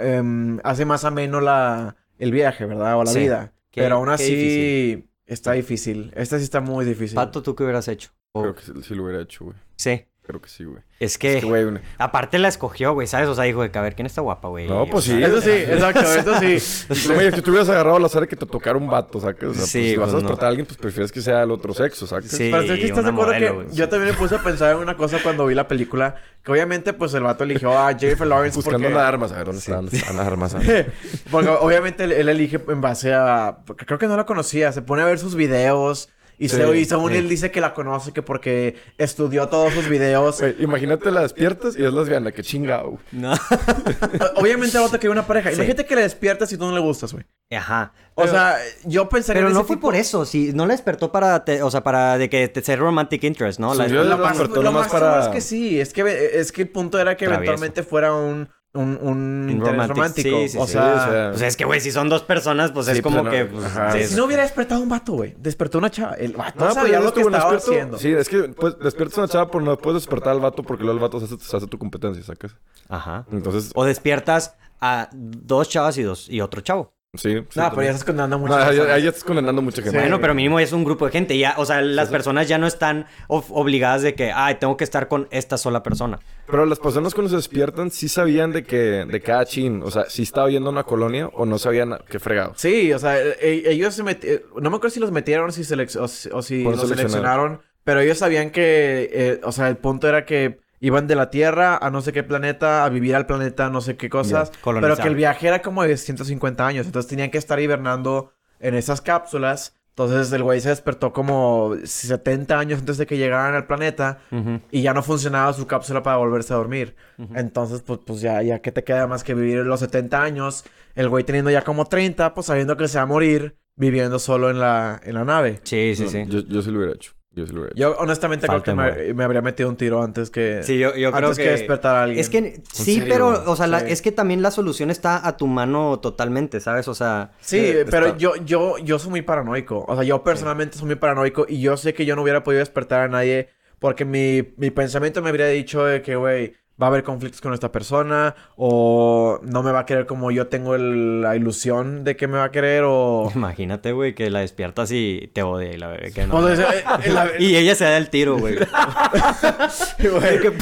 em, hace más ameno la, el viaje, ¿verdad? O la Sí. vida. Qué- Pero aún así difícil. está difícil. Esta sí está muy difícil. Pato, ¿tú qué hubieras hecho? Creo que sí, sí lo hubiera hecho, güey. Sí. Creo que sí, güey. Es que, Es que, güey, una- aparte la escogió, güey, ¿sabes? O sea, dijo de que a ver, ¿quién está guapa, güey? No, pues O sea, sí. Eso sí, exacto, eso sí. Güey, si tú hubieras agarrado al azar de que te tocara un vato, ¿sacas? O sea, Sí, pues, si vas a pues, no. despertar a alguien, pues prefieres que sea el otro sexo, ¿sacas? Sí. Pero es que estás de acuerdo modelo, que güey. yo también me puse a pensar en una cosa cuando vi la película. Que obviamente, pues el vato eligió a Jennifer Lawrence Buscando porque... las armas, a ver dónde están, están las armas. Porque obviamente él, él elige en base a... Porque creo que no la conocía. Se pone a ver sus videos. Y, se, Sí, y según sí. él dice que la conoce que porque estudió todos sus videos. Imagínate la despiertas y es lesbiana, que chingado. güey. No. O- Obviamente el vato quería una pareja. Sí. Imagínate que le despiertas y tú no le gustas, güey. Ajá. O sea, yo pensaría Pero en no ese fue tipo- por eso, sí, no la despertó para, te- o sea, para de que te ser romantic interest, ¿no? La yo- Lo Lo más, despertó lo nomás más para- es que sí. Es que, es que el punto era que Travieso. eventualmente fuera un... Un, un interés romántico. sí, sí, o, sí. sea, Sí, o sea, Pues es que, güey, si son dos personas, pues es como pues, que... pues, ajá. es- Si no hubiera despertado un vato, güey. Despertó una chava. El vato No, pues sabía ya lo que estaba despierto. haciendo. Sí, es que pues, despiertas a una chava, pero no puedes despertar al vato porque luego el vato se hace, se hace tu competencia, ¿sacas? Ajá. Entonces, O despiertas a dos chavas y dos y otro chavo. Sí. sí No, pero ya estás condenando No, mucho. ahí ya, ahí ya estás condenando mucha gente. Bueno, pero mínimo es un grupo de gente. Ya, o sea, las personas ya no están obligadas de que, ay, tengo que estar con esta sola persona. Pero las personas cuando se despiertan sí sabían de que, de cada chin, o sea, si estaba yendo a una colonia o no sabían qué fregados. Sí, o sea, e- ellos se metieron... No me acuerdo si los metieron o si, o si, o si Por los seleccionar. seleccionaron. Pero ellos sabían que... eh, o sea, el punto era que iban de la Tierra a no sé qué planeta, a vivir al planeta no sé qué cosas. Pero que el viaje era como de 150 años. Entonces tenían que estar hibernando en esas cápsulas. Entonces el güey se despertó como 70 años antes de que llegaran al planeta. Y ya no funcionaba su cápsula para volverse a dormir. Entonces, pues, pues ya, ya que te queda más que vivir los 70 años. El güey teniendo ya como 30, pues sabiendo que se va a morir viviendo solo en la, en la nave. Sí, sí, No, sí. Yo, yo sí lo hubiera hecho. Yo sí lo hubiera hecho. Yo honestamente Falta creo que me, me habría metido un tiro antes que... Sí, yo, yo creo antes que... que... despertar a alguien. Es que sí, serio? pero, o sea, la- es que también la solución está a tu mano totalmente, ¿sabes? O sea, Sí, Eh, pero está- yo, yo, yo soy muy paranoico. O sea, yo personalmente soy muy paranoico y yo sé que yo no hubiera podido despertar a nadie porque mi, mi pensamiento me habría dicho de que, güey, va a haber conflictos con esta persona o no me va a querer como yo tengo el- la ilusión de que me va a querer o... imagínate, güey, que la despiertas y te odia y la bebé que no. O sea, eh, eh, la- Y ella se da el tiro, güey. que-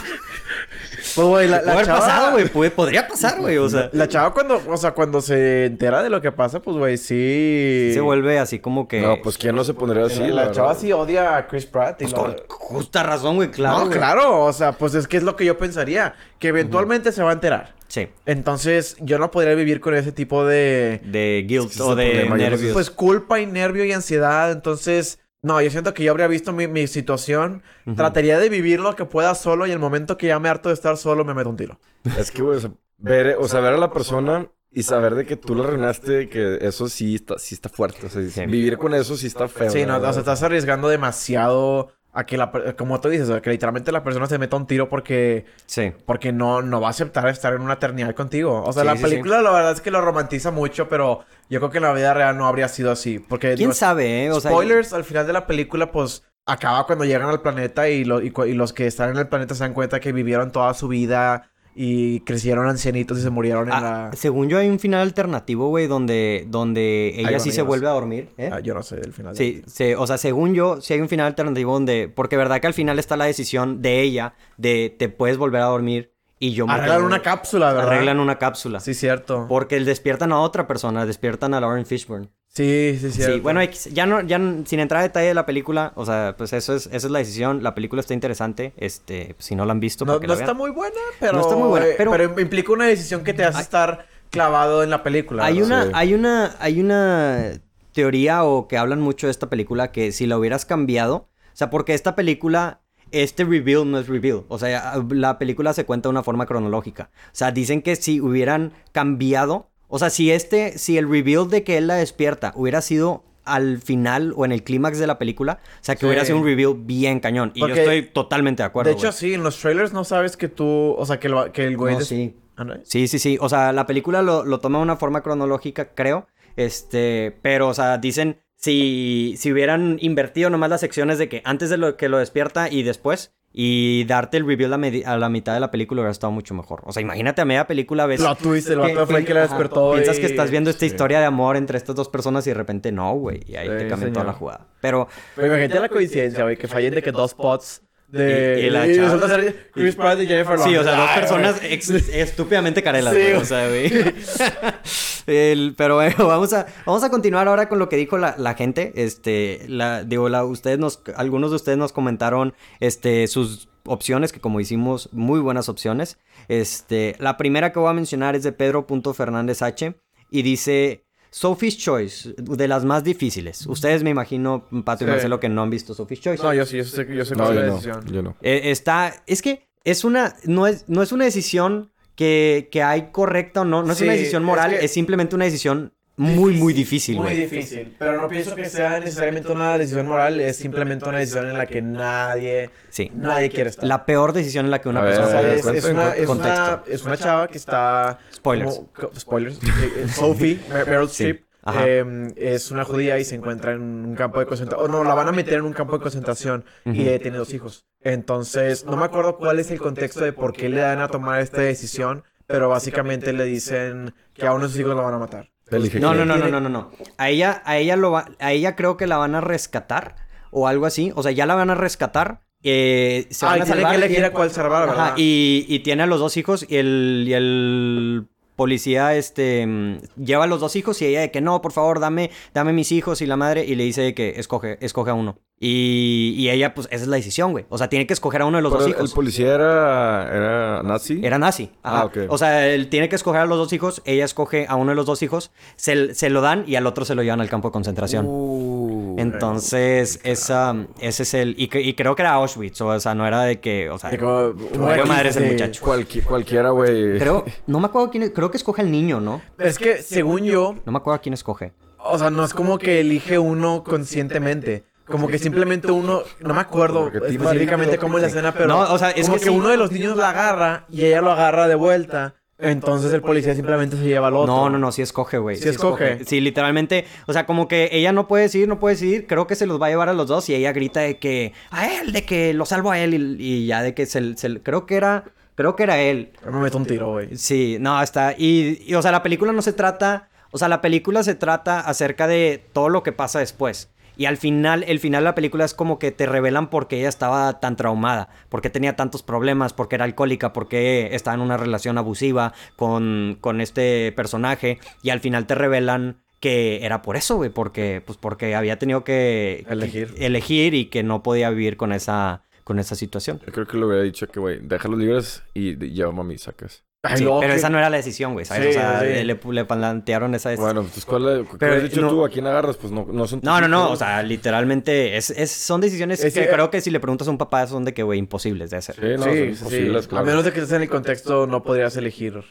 Pues, güey, la, Puede la chava... pasado, güey. puede- Podría pasar, güey. O sea, La chava cuando, o sea, cuando se entera de lo que pasa, pues, güey, sí... se vuelve así como que... No, pues ¿quién no se pondría así? la, chava sí odia a Chris Pratt. y Pues lo- con justa razón, güey, claro. no, claro, o sea, pues es que es lo que yo pensaría, que eventualmente se va a enterar. Sí. Entonces, yo no podría vivir con ese tipo de De guilt Es que ese o de nervios. pues culpa y nervio y ansiedad, entonces no, yo siento que yo habría visto mi, mi situación, trataría de vivir lo que pueda solo y el momento que ya me harto de estar solo me meto un tiro. Es que, güey, o sea, ver, o sea, ver a la persona y saber de que tú la arruinaste, que eso sí está, sí está fuerte. O sea, Sí. vivir con eso sí está feo. Sí, no, o sea, estás arriesgando demasiado a que la como tú dices, sea, que literalmente la persona se meta un tiro porque Sí. porque no, no va a aceptar estar en una eternidad contigo. O sea, Sí, la sí, película la verdad es que lo romantiza mucho, pero yo creo que en la vida real no habría sido así. Porque ¿Quién sabe, eh? O sea, spoilers, al final de la película, pues acaba cuando llegan al planeta y, lo- y los que están en el planeta se dan cuenta que vivieron toda su vida y crecieron ancianitos y se murieron en ah, la... según yo hay un final alternativo, güey, donde, donde ella bueno, sí se no vuelve sé. a dormir. ¿eh? Ah, yo no sé el final. Sí, se- o sea, según yo, sí hay un final alternativo donde... Porque verdad que al final está la decisión de ella de te puedes volver a dormir y yo me Arreglan quedo- una cápsula, ¿verdad? Arreglan una cápsula. Sí, cierto. Porque despiertan a otra persona, despiertan a Lauren Fishburne. Sí, sí, cierto. Sí, bueno, ya no, ya sin entrar a detalle de la película, o sea, pues eso es, esa es la decisión. La película está interesante. Este, si no la han visto, No, no la está vean. muy buena, pero... No está muy buena, pero- pero implica una decisión que te hace Hay- estar clavado en la película. Hay ¿verdad? una, Sí. hay una, hay una teoría o que hablan mucho de esta película que si la hubieras cambiado, o sea, porque esta película este reveal no es reveal. O sea, la película se cuenta de una forma cronológica. O sea, dicen que si hubieran cambiado, o sea, si este, si el reveal de que él la despierta hubiera sido al final o en el clímax de la película, o sea, que Sí. hubiera sido un reveal bien cañón. Y Porque, yo estoy totalmente de acuerdo. de hecho, sí, en los trailers no sabes que tú... O sea, que, el- que el güey... No, des- sí. Ah. Sí, sí, sí. O sea, la película lo, lo toma de una forma cronológica, creo. Este, pero, o sea, dicen si, si hubieran invertido nomás las secciones de que antes de lo que lo despierta y después, y darte el reveal a, la mitad de la película hubiera estado mucho mejor. O sea, imagínate a media película, ves. Plot twist, el vato el que la despertó Piensas que estás viendo esta sí. historia de amor entre estas dos personas y de repente no, güey. Y ahí Sí, te cambia toda la jugada. Pero, Pero imagínate la coincidencia, güey, que fallen de que dos pots de... Y- y la y chava- resulta ser Chris Pratt y Jennifer Sí, Lawrence. o sea, dos personas ex- estúpidamente carelas, Sí, güey. O sea, güey. El- pero bueno, vamos a, vamos a continuar ahora con lo que dijo la, la gente. Este, la, digo, la, ustedes nos, algunos de ustedes nos comentaron, este, sus opciones, que como hicimos, muy buenas opciones. Este, la primera que voy a mencionar es de Pedro.Fernández H. Y dice, Sophie's Choice, de las más difíciles. Ustedes me imagino, Pato y Sí. Marcelo, que no han visto Sophie's Choice. No, yo sí, yo sé, yo sé No, cuál es yo la no. decisión. Yo no. Eh, está. Es que es una. No es, no es una decisión que, que hay correcta o no. No es Sí, una decisión moral, es, que- simplemente una decisión muy, muy difícil, Muy güey. difícil. Pero no pienso que sea necesariamente una decisión moral, es simplemente una decisión en la que nadie, Sí. nadie quiere estar. La peor decisión en la que una ver, persona ver, es, una, es, una, es una chava que está... Spoilers. como- spoilers. Eh, eh, Sophie, Mer- Meryl Sí. Streep, Ajá. eh, es una judía y se encuentra en un campo de concentración. O no, la van a meter en un campo de concentración y eh, tiene dos hijos. Entonces, no me acuerdo cuál es el contexto de por qué le dan a tomar esta decisión, pero básicamente le dicen que a uno de sus hijos la van a matar. Elige No, no, no, no, no, no, no. A ella, a ella lo va, a ella creo que la van a rescatar o algo así. O sea, ya la van a rescatar. eh, se Ah, van a tiene salvar. que elegir y- a cuál salvar, Ajá, ¿verdad? y, y tiene a los dos hijos y el, y el policía este mm, lleva a los dos hijos y ella de que no, por favor, dame, dame mis hijos y la madre y le dice de que escoge, escoge a uno. Y, y ella, pues, esa es la decisión, güey. O sea, tiene que escoger a uno de los Pero dos el, el hijos. policía era, era nazi. Era nazi. Ajá. Ah, ok. O sea, él tiene que escoger a los dos hijos. Ella escoge a uno de los dos hijos. Se, se lo dan y al otro se lo llevan al campo de concentración. Uh, Entonces, esa, ese es el... Y, que- y creo que era Auschwitz. O sea, no era de que... O sea, Que como- fue madre ese sí. muchacho. cualqui- cualquiera, güey. Creo... No me acuerdo quién... es- Creo que escoge al niño, ¿no? Es que, según yo, No me acuerdo quién escoge. O sea, no es como que elige uno conscientemente. Como que simplemente uno, no me acuerdo específicamente cómo es la escena, pero No, o sea, es como que que, sí. uno de los niños la agarra y ella lo agarra de vuelta. Entonces el policía simplemente se lleva al otro. No, no, no, sí escoge, güey. Sí escoge. Sí, literalmente. O sea, como que ella no puede decidir, no puede decidir. Creo que se los va a llevar a los dos y ella grita de que a él, de que lo salvo a él y, y ya de que se, se- Creo que era. Creo que era él. Yo me meto un tiro, güey. Sí, no, está. Y, y, o sea, la película no se trata. O sea, la película se trata acerca de todo lo que pasa después. Y al final, el final de la película es como que te revelan por qué ella estaba tan traumada, por qué tenía tantos problemas, por qué era alcohólica, por qué estaba en una relación abusiva con, con este personaje. Y al final te revelan que era por eso, güey, porque, pues porque había tenido que Elegir. que- elegir y que no podía vivir con esa, con esa situación. Yo creo que le hubiera dicho que, güey, déjalos libres y de- llévame a sacas. Ay, Sí, luego pero que- esa no era la decisión, güey, ¿sabes? Sí, o sea, sí. le, le plantearon esa decisión. Bueno, pues, ¿cuál, le- ¿qué Pero, has dicho no- tú? ¿A quién agarras? Pues no, no son No, no, no, o sea, literalmente es, es- son decisiones Es que creo que si le preguntas a un papá son de que, güey, imposibles de hacer. Sí, no, son imposibles, claro. A menos de que estés en el contexto, no podrías elegir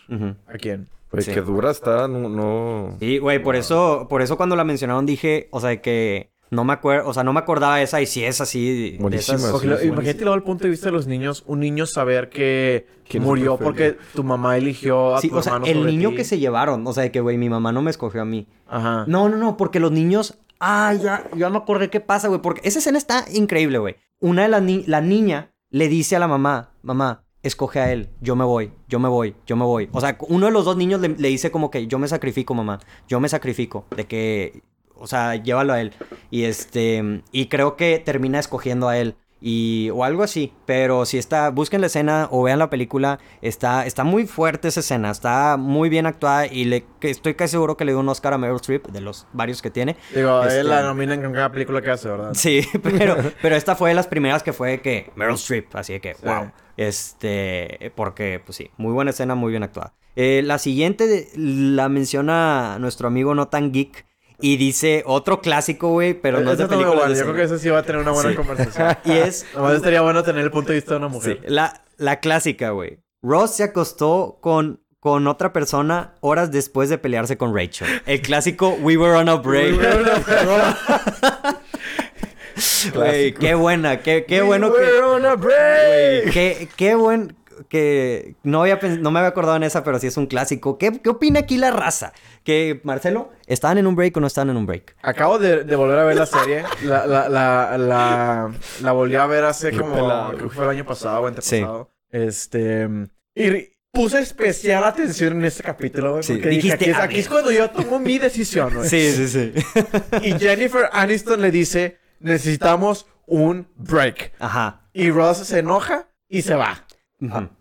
a quién. Güey, Sí. que dura está, no... no... Sí, güey, por eso, por eso cuando la mencionaron dije, o sea, que no me acuerdo, o sea, no me acordaba esa y si es así. de esas- sí, imagínate luego el punto de vista de los niños, un niño saber que ¿Quién es murió porque tu mamá eligió a Sí, tu o sea, hermano el sobre niño ti. que se llevaron, o sea, de que, güey, mi mamá no me escogió a mí. Ajá. No, no, no, porque los niños. Ah, ya, ya me acordé qué pasa, güey. Porque esa escena está increíble, güey. Una de las ni la niña le dice a la mamá, mamá, escoge a él, yo me voy, yo me voy, yo me voy. O sea, uno de los dos niños le, le dice como que yo me sacrifico, mamá, yo me sacrifico, de que, o sea, llévalo a él. Y este, y creo que termina escogiendo a él. Y, o algo así, pero si está, busquen la escena o vean la película, está, está muy fuerte esa escena, está muy bien actuada y le, que estoy casi seguro que le dio un Oscar a Meryl Streep, de los varios que tiene. Digo, Este- él la nominan con cada película que hace, ¿verdad? Sí, pero, pero esta fue de las primeras que fue que Meryl Streep, así que, Sí. wow. Este, porque, pues sí, muy buena escena, muy bien actuada. Eh, la siguiente la menciona nuestro amigo No Tan Geek Y dice otro clásico, güey, pero no es de películas bueno. de Yo creo que eso sí va a tener una buena Sí. conversación. Y es Nomás estaría bueno tener el punto de vista de una sí, mujer. la, la clásica, güey. Ross se acostó con, con otra persona horas después de pelearse con Rachel. El clásico We Were on a Break. Güey, qué buena, qué, qué bueno que... We're on a break. Qué, qué buen que no había no me había acordado en esa, pero sí es un clásico. ¿Qué, qué opina aquí la raza? Que Marcelo, ¿estaban en un break o no estaban en un break? Acabo de, de volver a ver la serie. La, la, la, la, la volví a ver hace como... pelado. Creo que fue el año pasado o antepasado. Este... Y puse especial atención en este capítulo, güey. Sí, Porque dije, dijiste, aquí, es, aquí cuando yo tomo mi decisión, güey. Sí, sí, sí. Y Jennifer Aniston le dice, necesitamos un break. Ajá. Y Ross se enoja y se va.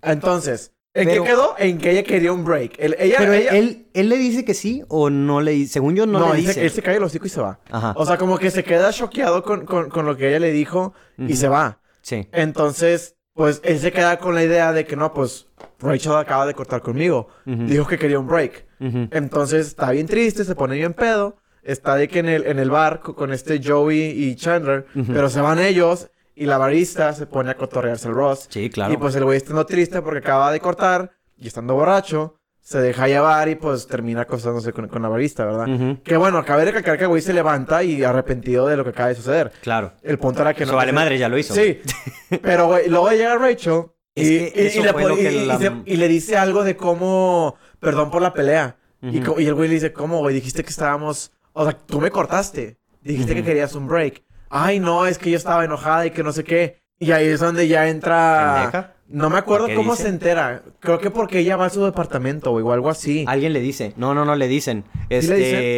Entonces, ¿en Pero- qué quedó? En que ella quería un break. El- ella, Pero él, ella- él, él le dice que sí o no le dice. Según yo, no, no, le dice. él se cae el hocico y se va. Ajá. O sea, como que se queda choqueado con, con, con lo que ella le dijo y Ujú. se va. Sí. Entonces, pues él se queda con la idea de que no, pues Rachel acaba de cortar conmigo. Ujú. Dijo que quería un break. Entonces está bien triste, se pone bien pedo. Está de que en el, en el bar co- con este Joey y Chandler, Ujú. pero se van ellos y la barista se pone a cotorrearse el Ross. Sí, claro. Y pues el güey estando triste porque acaba de cortar y estando borracho, se deja llevar y pues termina acostándose con, con la barista, ¿verdad? Que bueno, acaba de recalcar que el güey se levanta y arrepentido de lo que acaba de suceder. Claro. El punto era que no. vale madre, ya lo hizo. Sí. Pero, güey, luego llega Rachel y, le, dice algo de cómo. Perdón por la pelea. y, y el güey le dice, ¿cómo, güey? Dijiste que estábamos. O sea, tú me cortaste. Dijiste que querías un break. Ay, no, es que yo estaba enojada y que no sé qué. Y ahí es donde ya entra. ¿Pendeja? No me acuerdo ¿O qué cómo dice? se entera. Creo que porque ella va a su departamento, o algo así. Alguien le dice. No, no, no le dicen. Este,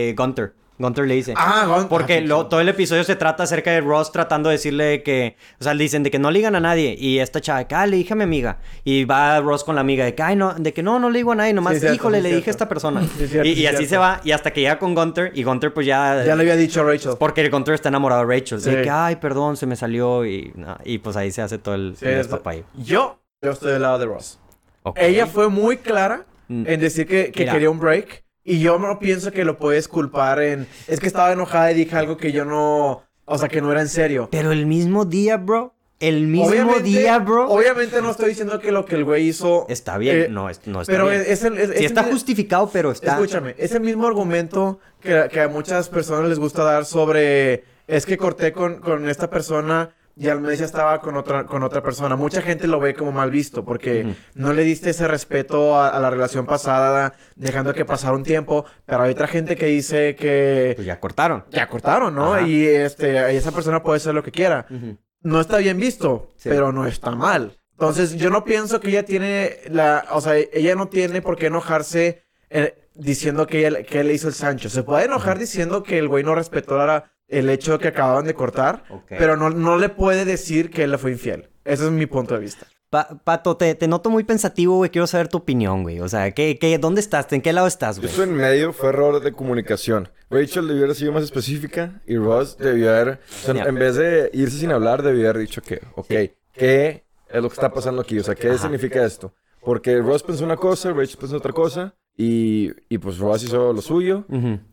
le Gunter. Gunter le dice. Ah, Gon- Porque ah, lo- todo el episodio se trata acerca de Ross tratando de decirle que, o sea, le dicen de que no le digan a nadie. Y esta chava, de que, ah, le dije a mi amiga. Y va Ross con la amiga de que, ay, no, de que no, no le digo a nadie, nomás, Sí, cierto, híjole, sí, le dije a esta persona. Sí, cierto, y, sí, y así se va, y hasta que llega con Gunter, y Gunter pues ya... Ya le había dicho a Rachel. Porque Gunter está enamorado de Rachel. De que, ay, perdón, se me salió. Y, no, y pues ahí se hace todo el, Sí, el. Yo, yo estoy del lado de Ross. Ella fue muy clara Mm. en decir que, quería un break. Y yo no pienso que lo puedes culpar en... Es que estaba enojada y dije algo que yo no... O sea, que no era en serio. Pero el mismo día, bro. El mismo Obviamente- día, bro. Obviamente no estoy diciendo que lo que el güey hizo... Está bien. eh, no, es- no está pero bien. es, el... es- Sí es está el- justificado, pero está... Escúchame, es el mismo argumento que, que a muchas personas les gusta dar sobre... Es que corté con, con esta persona y al mes ya estaba con otra, con otra persona. Mucha gente lo ve como mal visto porque no le diste ese respeto a, a la relación pasada, dejando que pasara un tiempo. Pero hay otra gente que dice que Pues ya cortaron. ya cortaron, ¿no? Ajá. Y este, esa persona puede hacer lo que quiera. No está bien visto, Sí. pero no está mal. Entonces, yo no pienso que ella tiene la... O sea, ella no tiene por qué enojarse eh, diciendo que, ella, que él le hizo el Sancho. Se puede enojar diciendo que el güey no respetó la- el hecho de que acababan de cortar, pero no, no le puede decir que él le fue infiel. Ese es mi punto de vista. Pa- Pato, te, te noto muy pensativo, güey. Quiero saber tu opinión, güey. O sea, ¿qué, qué, ¿dónde estás? ¿En qué lado estás, güey? estoy en medio, fue error de comunicación. Rachel debió haber sido más específica y Ross debió haber, o sea, Ya. en vez de irse sin hablar, debió haber dicho que, ok, ¿qué es lo que está pasando aquí? O sea, ¿qué Ajá. significa esto? Porque Ross pensó una cosa, Rachel pensó otra cosa y, y pues Ross hizo lo suyo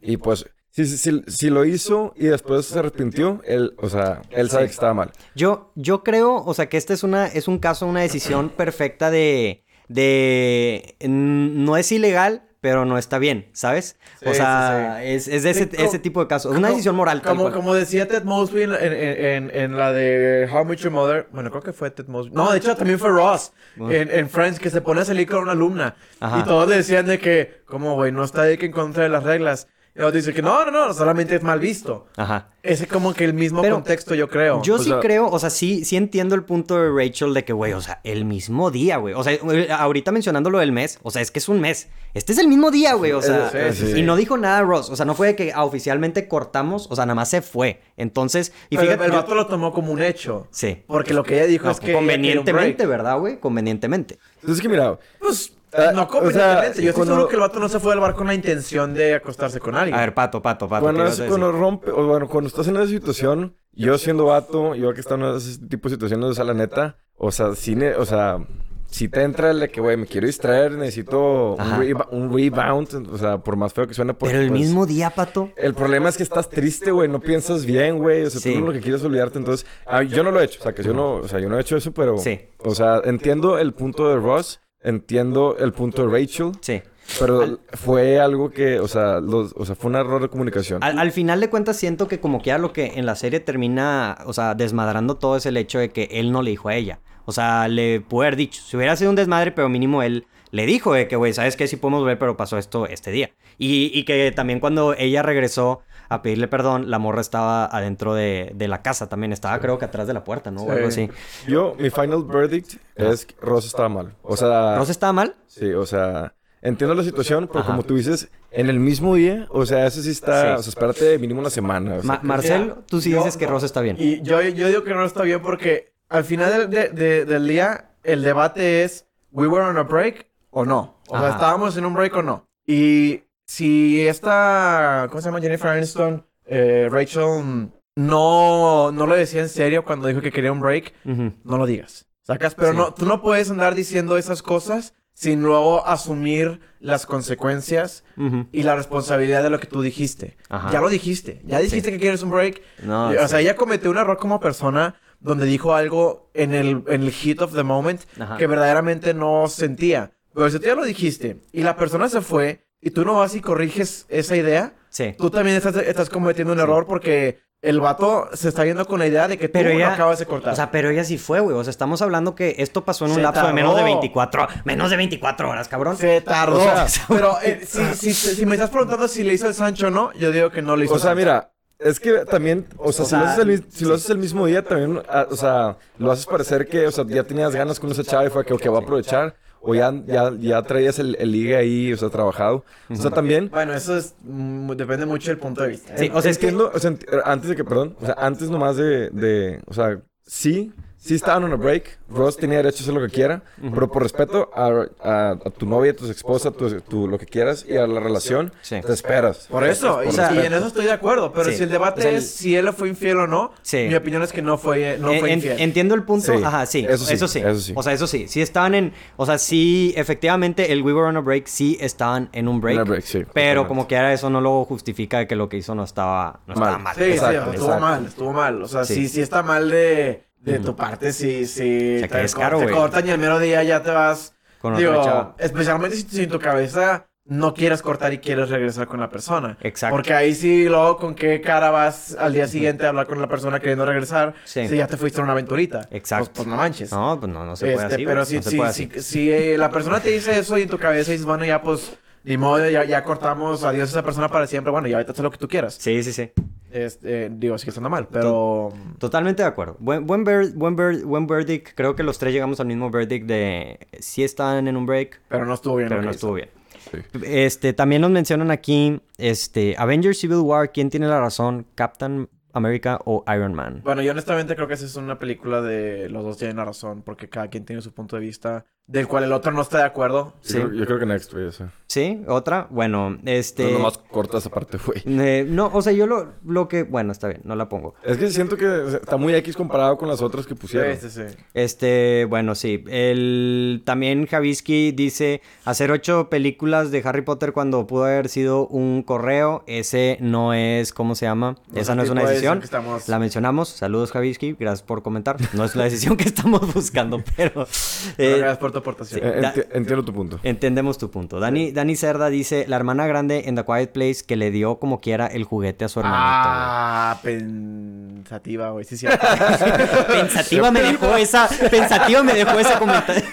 y pues si, si, si, si lo hizo y después se arrepintió, él, o sea, él sabe que estaba mal. Yo, yo creo, o sea, que este es una, es un caso, una decisión perfecta de, de, no es ilegal, pero no está bien, ¿sabes? o Sí, sea, sí, Es, es de ese, Sí, co- ese tipo de casos. Es una decisión moral, Como, como decía Ted Mosby en, en, en- en la de How Met Your Mother. Bueno, creo que fue Ted Mosby. No, de hecho también fue Ross. En, en Friends, que se pone a salir con una alumna. Ajá. Y todos le decían de que, como, güey, no está de que en contra de las reglas. Y luego dice que no, no, no, solamente es mal visto. Ajá. Ese como que el mismo Pero contexto, yo creo. Yo O sí sea- creo, o sea, sí, sí entiendo el punto de Rachel de que, güey, o sea, el mismo día, güey. O sea, ahorita mencionando lo del mes, o sea, es que es un mes. Este es el mismo día, güey, o sea. Sí, sí, sí. Y no dijo nada Ross, o sea, no fue de que ah, oficialmente cortamos, o sea, nada más se fue. Entonces, y Pero fíjate. el yo- vato lo tomó como un hecho. Sí. Porque lo que ella dijo No, es que... convenientemente. ¿verdad, güey? Convenientemente. Entonces, que mira, Pues, no o convenientemente. sea, yo estoy cuando- seguro que el vato no se fue al bar con la intención de acostarse con alguien. A ver, pato, pato, pato. ¿qué cuando, es- cuando rompe, o bueno, cuando estás en esa situación, yo siendo vato, yo que estaba en ese tipo de situaciones, o sea, la neta, o sea, cine, o sea, si te entra el de que, güey, me quiero distraer, necesito un, Ajá. reba- un rebound, o sea, por más feo que suene, pues, Pero el pues, mismo día, Pato. El problema es que estás triste, güey, no piensas bien, güey, o sea, Sí. tú lo que quieres es olvidarte, entonces, ah, yo no lo he hecho, o sea, que yo no, o sea, yo no he hecho eso, pero, Sí. o sea, entiendo el punto de Ross, entiendo el punto de Rachel, Sí. pero fue algo que, o sea, los, o sea, fue un error de comunicación. Al, al final de cuentas siento que como que lo que en la serie termina, o sea, desmadrando todo es el hecho de que él no le dijo a ella. O sea, le pudo haber dicho, si hubiera sido un desmadre, pero mínimo él le dijo de que, güey, ¿sabes qué? Sí podemos ver, pero pasó esto este día. Y, y que también cuando ella regresó a pedirle perdón, la morra estaba adentro de, de la casa también. Estaba creo que atrás de la puerta, ¿no? O algo así. Yo, mi final verdict es que Ross estaba mal, o sea... ¿Rosa estaba mal? Sí, o sea, entiendo la situación, pero Ajá. como tú dices, en el mismo día, o sea, eso sí está, Sí. o sea, espérate mínimo una semana. o sea, Ma- Marcel, tú sí yo- dices que Rosa está bien. Y yo, yo digo que no está bien porque al final del, de- de- del día el debate es ¿We were on a break o no? O sea, Ajá. ¿estábamos en un break o no? Y si esta... ¿Cómo se llama? Jennifer Aniston, eh, Rachel, no, no lo decía en serio cuando dijo que quería un break, Ujú. no lo digas. ¿Sacas? Pero Sí. no, tú no puedes andar diciendo esas cosas sin luego asumir las consecuencias Ujú. y la responsabilidad de lo que tú dijiste. Ajá. Ya lo dijiste. Ya dijiste que quieres un break. No, o sea, sí. ella cometió un error como persona donde dijo algo en el, en el heat of the moment Ajá. que verdaderamente no sentía. Pero si tú ya lo dijiste y la persona se fue y tú no vas y corriges esa idea, Sí. tú también estás, estás cometiendo un error porque el vato se está yendo con la idea de que tú Pero ella, acabas de cortar. O sea, pero ella sí fue, güey. O sea, estamos hablando que esto pasó en un Se lapso de menos de 24, menos de 24 horas, cabrón. se tardó. O sea, pero eh, si, si, si me estás preguntando si le hizo el Sancho o no, yo digo que no le hizo O sea, el mira, es que también, o sea, O si, sea, lo haces el, si lo haces el mismo día, también, ah, o sea, lo haces parecer que, o sea, ya tenías ganas con esa chava y fue que, ok, voy a aprovechar, o ya, ya, ya traías el, el ligue ahí, o sea, trabajado. O sea, también, Bueno, eso es, mm, depende mucho del punto de vista. Sí, ¿eh? o sea, es que- o sea, antes de que, perdón, o sea, antes nomás de, de o sea, sí, sí estaban en una break, Ross tenía derecho a hacer lo que quiera, pero por respeto a, a, a tu novia, a tu esposa, tu, tu- lo que quieras y a la relación, Sí. te esperas. Por eso, y, O sea, y en eso estoy de acuerdo. Pero sí. si el debate O sea, el- es si él le fue infiel o no, Sí. mi opinión es que no fue, no En- fue en- infiel. entiendo el punto. Sí, Ajá, sí. eso sí, Eso sí. eso sí. O sea, eso sí. Sí estaban en. O sea, sí, efectivamente, el We Were on a Break sí estaban en un break. En a break, sí, Pero como que era eso no lo justifica que lo que hizo no estaba, no estaba Mal. sí, exacto, sí, estuvo exacto. mal, estuvo mal. O sea, Sí. sí, sí está mal de, de tu parte, sí, sí. O sea, que te, es caro, te güey. cortan y el mero día ya te vas. Con otra digo, chava. especialmente si, si en tu cabeza no quieres cortar y quieres regresar con la persona. Exacto. Porque ahí sí, luego, ¿con qué cara vas al día siguiente a hablar con la persona queriendo regresar? Sí. Si ya te fuiste a una aventurita. Exacto. Pues, pues no manches. No, pues no, no se puede Este, así. pero no si, si, así. si, eh, la persona te dice eso y en tu cabeza dices, bueno, ya pues, ni modo, ya, ya cortamos, adiós a esa persona para siempre, bueno, ya ahorita haz lo que tú quieras. Sí, sí, sí. Este, digo, sigue estando mal, pero... Totalmente de acuerdo. Buen, buen, ver- buen, ver- buen verdict. Creo que los tres llegamos al mismo verdict de sí están en un break, Pero no estuvo bien. pero no que estuvo bien. Sí. Este, también nos mencionan aquí, este, Avengers Civil War, ¿quién tiene la razón? ¿Captain America o Iron Man? Bueno, yo honestamente creo que esa es una película de los dos tienen la razón, porque cada quien tiene su punto de vista, del cual el otro no está de acuerdo. Sí. Yo, creo, yo creo que next, güey, eso. ¿Sí? ¿Otra? Bueno, este... Entonces nomás corta esa parte, güey. eh, no, o sea, yo lo, lo que... Bueno, está bien, no la pongo. Es que siento que está muy X comparado con las otras que pusieron. Sí, sí, sí. Este, bueno, sí. El, también Javisky dice hacer ocho películas de Harry Potter cuando pudo haber sido un correo. Ese no es, ¿cómo se llama? No Esa es no es una tipo de decisión. que estamos- La mencionamos. Saludos, Javisky. Gracias por comentar. No es la decisión que estamos buscando, pero Pero eh, gracias por tu aportación. sí. Eh, Da- enti- entiendo tu punto. entendemos tu punto. Dani, Dani Cerda dice la hermana grande en The Quiet Place que le dio como quiera el juguete a su hermanito. Ah, pensativa, güey, sí, sí. Pensativa me dejó esa, pensativa me dejó ese comentario.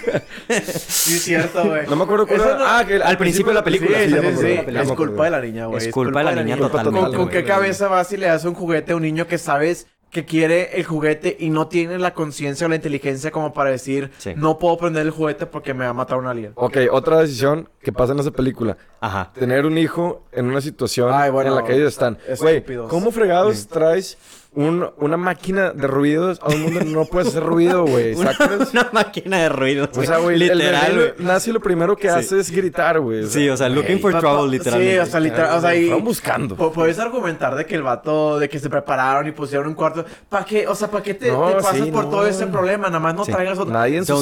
sí, es cierto, güey. No me acuerdo cuál era. no- Ah, que al principio de la película, Sí, sí, sí, Es culpa de la niña, güey. Es culpa de la niña totalmente, ¿Con, qué cabeza vas y le das un juguete a un niño que sabes que quiere el juguete y no tiene la conciencia o la inteligencia como para decir, Sí. no puedo prender el juguete porque me va a matar un alien? Ok, otra decisión que pasa en esa película. Ajá. Tener un hijo en una situación Ay, bueno, en la que ellos están. Güey, estúpidos. ¿cómo fregados traes un, una máquina de ruidos a un mundo no puedes hacer ruido, güey. Una, máquina de ruido. O sea, güey, el literal, y lo primero que hace es gritar, güey. Sí, o sea, looking for trouble, literalmente. Sí, o sea, literal. O sea, y. Estaban buscando. Puedes argumentar de que el vato, de que se prepararon y pusieron un cuarto. ¿Para qué? O sea, ¿para qué te, No, te pasas sí, por no. todo ese problema? Nada más no Sí. traigas otro. Nadie en su.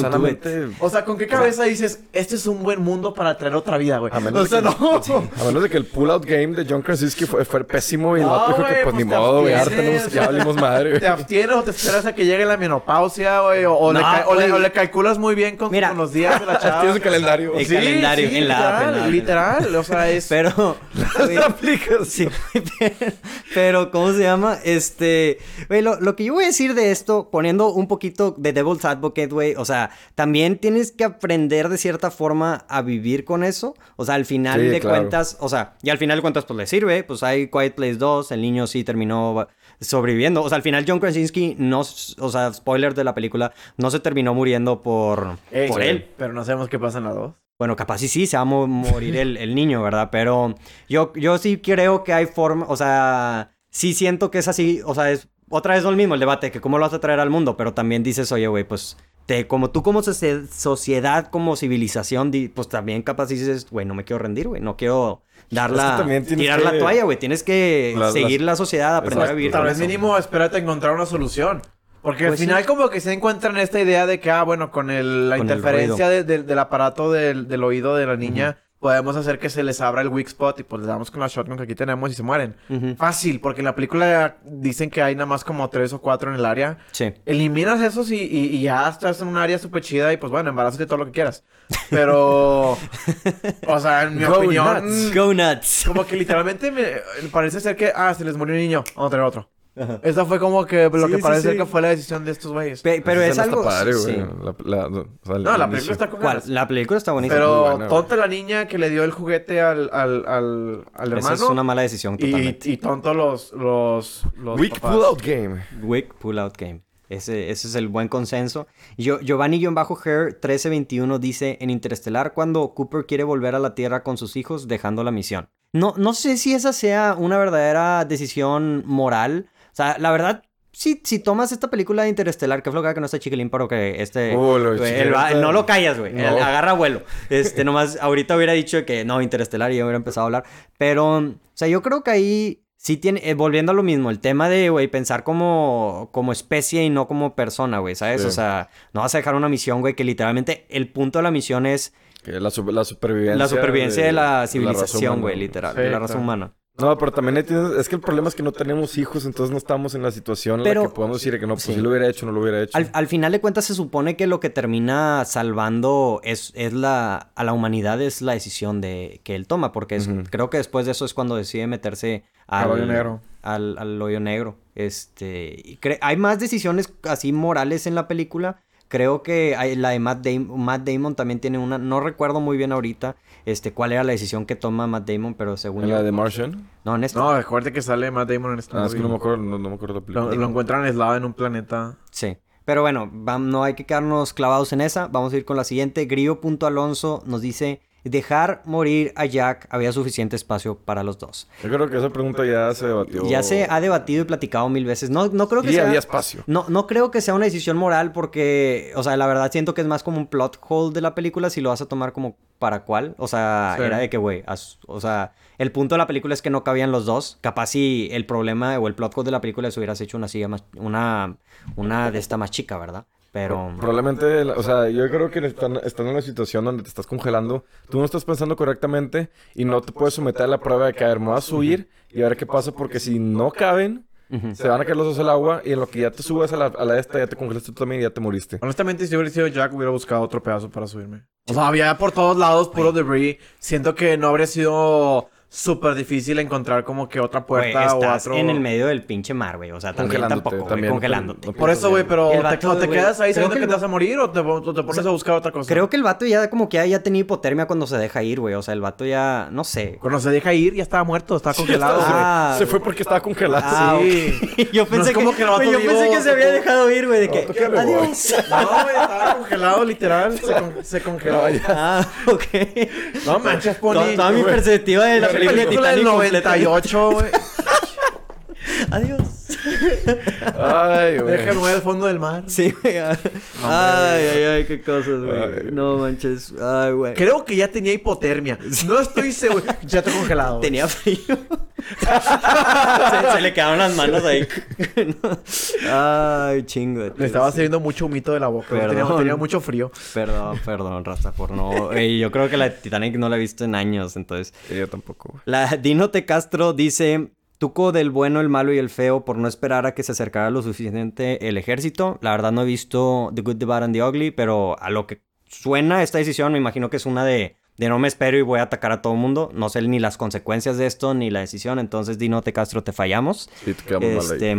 O sea, ¿con qué cabeza dices, este es un buen mundo para traer otra vida, güey? A menos O sea, de que- no. A menos de que el pull-out game de John Krasinski fue, fue pésimo y el vato dijo que pues ni pues, te modo, güey, ahora tenemos, ya valimos madre, ¿Te abstienes o te esperas a que llegue la menopausia, güey? O, o le No, ca- o le- güey. o le calculas muy bien con, Mira. con los días de la chava. Tienes un calendario. El calendario en la app, en la app, literal, literal. O sea, es... Pero, güey, aplicas. sí, pero, pero, ¿cómo se llama? Este, güey, lo, lo que yo voy a decir de esto, poniendo un poquito de Devil's Advocate, güey, o sea, también tienes que aprender de cierta forma a vivir con eso. O sea, al final Sí, de claro. cuentas, o sea, y al final de cuentas, pues le sirve, pues hay Quiet Place 2, el niño sí terminó sobreviviendo. O sea, al final John Krasinski no, o sea, spoiler de la película, no se terminó muriendo por, Ey, por él. Pero no sabemos qué pasa en la 2. Bueno, capaz sí, sí, se va a mo- morir el, el niño, ¿verdad? Pero yo, yo sí creo que hay forma, o sea, sí siento que es así, o sea, es otra vez lo mismo el debate, que cómo lo vas a traer al mundo, pero también dices, oye, güey, pues, te, como tú como socie- sociedad, como civilización, pues también capaz dices, güey, no me quiero rendir, güey, no quiero dar Es que la, tienes tirar la toalla, güey, tienes que seguir la sociedad, aprender Exacto. a vivir Tal vez mínimo espérate a encontrar una solución. Porque al Pues sí. final como que se encuentran esta idea de que, ah, bueno, con el- la Con el interferencia de- del- aparato del, del oído de la niña, podemos hacer que se les abra el weak spot y pues le damos con la shotgun que aquí tenemos y se mueren. Ujú. Fácil, porque en la película dicen que hay nada más como tres o cuatro en el área. Sí. Eliminas esos y, y- y ya estás en un área súper chida y pues bueno, embarázate todo lo que quieras. Pero, o sea, en mi Go opinión, nuts. Go nuts. como que literalmente me parece ser que, ah, se les murió un niño, vamos a traer otro. Esa fue como que lo Sí, que sí, parece sí. que fue la decisión de estos güeyes. Pe- pero es algo... padre, güey. La, la- o sea, No, la película está con ¿Cuál? La película está buenísima. Pero güey. tonta la niña que le dio el juguete al, al, al, al Esa hermano. es una mala decisión y, totalmente. y tonto los, los, los Weak pull-out game. Wick Pullout Game. Ese, ese es el buen consenso. Yo, Giovanni-Hair 1321 dice en Interestelar cuando Cooper quiere volver a la Tierra con sus hijos dejando la misión. No, no sé si esa sea una verdadera decisión moral. O sea, la verdad, si, si tomas esta película de Interestelar, que floja que no está chiquilín, pero que este... Oh, lo güey, chiquilín el no lo callas, güey. No. Agarra vuelo. Este, nomás, ahorita hubiera dicho que no, Interestelar y ya hubiera empezado a hablar. Pero, o sea, yo creo que ahí sí tiene, eh, volviendo a lo mismo, el tema de, güey, pensar como, como especie y no como persona, güey, ¿sabes? Sí. O sea, no vas a dejar una misión, güey, que literalmente el punto de la misión es Que la, su- la supervivencia. la supervivencia de, la raza civilización, humana, güey, literal, Sí, de la raza humana. No, pero también es que el problema es que no tenemos hijos, entonces no estamos en la situación en Pero- la que podemos decir que no, pues sí. si lo hubiera hecho, no lo hubiera hecho. Al, al final de cuentas se supone que lo que termina salvando es, es la, a la humanidad es la decisión de, que él toma, porque es- creo que después de eso es cuando decide meterse al, Al hoyo negro. Al, al hoyo negro. Este, y hay más decisiones así morales en la película. Creo que hay- la de Matt Damon, Matt Damon también tiene una, no recuerdo muy bien ahorita este, cuál era la decisión que toma Matt Damon, pero según ¿En yo... la de Martian? No, en esta. No, acuérdate que sale Matt Damon en esta Ah, es que no me acuerdo, no, no me acuerdo la película. Lo, lo encuentran aislado en un planeta. Sí. Pero bueno, no hay que quedarnos clavados en esa. Vamos a ir con la siguiente. Grillo.alonso nos dice: Dejar morir a Jack había suficiente espacio para los dos. Yo creo que esa pregunta ya se debatió. Ya se ha debatido y platicado mil veces. No, no creo que Y sea. había espacio. No, no creo que sea una decisión moral porque, o sea, la verdad siento que es más como un plot hole de la película si lo vas a tomar como para cuál. O sea, Sí. era de que, güey, o sea, el punto de la película es que no cabían los dos. Capaz si el problema o el plot hole de la película es hubieras hecho una silla más, una, una de esta más chica, ¿verdad? Pero... Probablemente, o sea, yo creo que están, están en una situación donde te estás congelando, tú no estás pensando correctamente y no te puedes someter a la prueba de caer, me vas a subir y a ver qué pasa porque si no caben, se van a caer los dos al agua y en lo que ya te subas a la, a la esta ya te congelaste tú también y ya te moriste. Honestamente, si hubiera sido Jack, hubiera buscado otro pedazo para subirme. O sea, había por todos lados puro debris. Siento que no habría sido súper difícil encontrar como que otra puerta o estás otro... en el medio del pinche mar, güey. O sea, también Congelándote, tampoco, güey, congelándote. no- Por eso, güey, pero te, vato, te quedas ahí sabiendo que que, te vas a morir o te, o te pones a buscar otra cosa. Creo que el vato ya como que ya, ya tenía hipotermia cuando se deja ir, güey. O sea, el vato ya, no sé. Cuando se deja ir, ya estaba muerto, estaba congelado. Ah, se fue porque estaba congelado. Ah, sí. yo pensé es como que el vato yo vivo pensé que se había dejado ir, güey, de que No, adiós. No, güey, estaba congelado, literal. Se, con- se congeló. Ah, ok. No manches, Pony. Toda, mi perspectiva de la película, de película del Titanic completa. 98, güey. Adiós. Ay, güey. Déjame al fondo del mar. Sí, güey. Ay, ay, ay, qué cosas, güey. No manches. Ay, güey. Creo que ya tenía hipotermia. No estoy seguro. Ya te congelado. Tenía frío. se, se le quedaron las manos ahí. Ay, chingo. de Le estaba saliendo mucho humito de la boca. güey. Tenía, tenía mucho frío. Perdón, perdón, Raza, por no. Ey, yo creo que la Titanic no la he visto en años, entonces. Yo tampoco, güey. La Dinote Castro dice. Tuco del bueno, el malo y el feo por no esperar a que se acercara lo suficiente el ejército. La verdad no he visto The Good, The Bad and The Ugly, pero a lo que suena esta decisión me imagino que es una de, de no me espero y voy a atacar a todo el mundo. No sé ni las consecuencias de esto ni la decisión, entonces Dinote Castro te fallamos. Sí, te quedamos mal ahí. Este,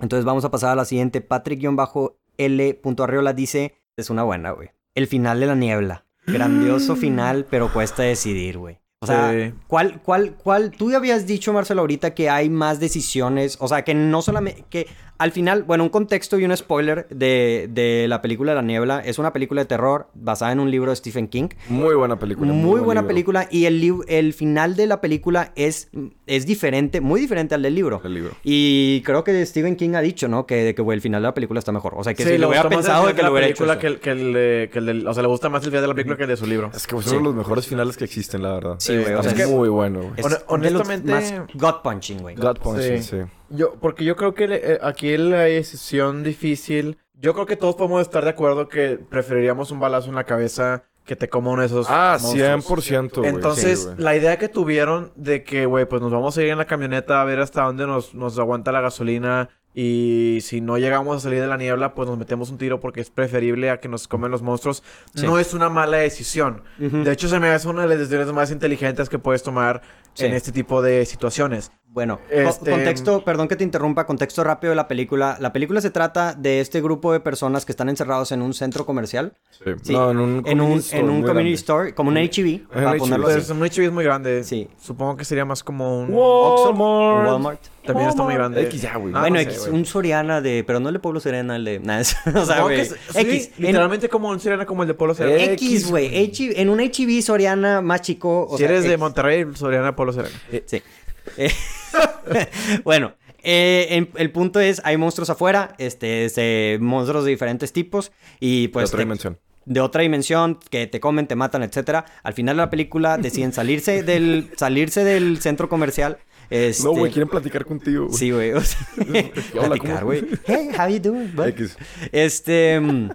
entonces vamos a pasar a la siguiente. Patrick-L.Arriola dice, es una buena, güey. El final de la niebla. Grandioso final, pero cuesta decidir, güey. O sea, Sí. ¿cuál, cuál, cuál? Tú ya habías dicho, Marcelo, ahorita que hay más decisiones. O sea, que no solamente. Que al final, bueno, un contexto y un spoiler de, de la película de la niebla. Es una película de terror basada en un libro de Stephen King. Muy buena película. Muy, buen buena libro. película. Y el, el final de la película es, es diferente, muy diferente al del libro. El libro. Y creo que Stephen King ha dicho, ¿no? Que, que el final de la película está mejor. O sea, que si le lo hubiera pensado de que lo la hubiera hecho. película eso. que el, que el de- que el del- O sea, le gusta más el final de la película que el de su libro. Es que son Sí. los mejores finales que existen, la verdad. Sí, güey, o Es sea, es- muy bueno, güey. Honestamente- más gut punching, güey. God Punching, Sí. Yo, porque yo creo que le- eh, aquí la decisión difícil. Yo creo que todos podemos estar de acuerdo que preferiríamos un balazo en la cabeza que te coma uno de esos. Ah, monstruos. 100%, güey. Entonces, Sí, la idea que tuvieron de que, güey, pues nos vamos a ir en la camioneta a ver hasta dónde nos, nos aguanta la gasolina. Y si no llegamos a salir de la niebla, pues nos metemos un tiro porque es preferible a que nos comen los monstruos. Sí. No es una mala decisión. De hecho, se me hace una de las decisiones más inteligentes que puedes tomar Sí. en este tipo de situaciones. Bueno, Este- contexto, perdón que te interrumpa, contexto rápido de la película. La película se trata de este grupo de personas que están encerrados en un centro comercial. Sí. Sí, No, en un en un, community store en un community grande. store, como un HEB, para HEB. ponerlo así. un HB es muy grande. Sí. Supongo que sería más como un... Walmart. Walmart. También está muy grande. X ya, güey. Ah, bueno, no sé, X, güey. un Soriana de... Pero no el de Pueblo Serena, el de... Nada, o sea, güey. es- sí, X. en- literalmente como un sirena como el de Polo Serena. X, güey. H- En un HEB Soriana más chico. o si sea, eres de X. Monterrey, Soriana Serena. Sí. Eh, bueno, eh, en- el punto es, hay monstruos afuera, este, es, eh, monstruos de diferentes tipos y De pues otra te- dimensión. de otra dimensión que te comen, te matan, etcétera. Al final de la película deciden salirse del salirse del centro comercial. Este, No, güey, quieren platicar contigo. güey. Sí, güey. o sea, platicar, güey. Hey, how you doing? bud? Este, mm,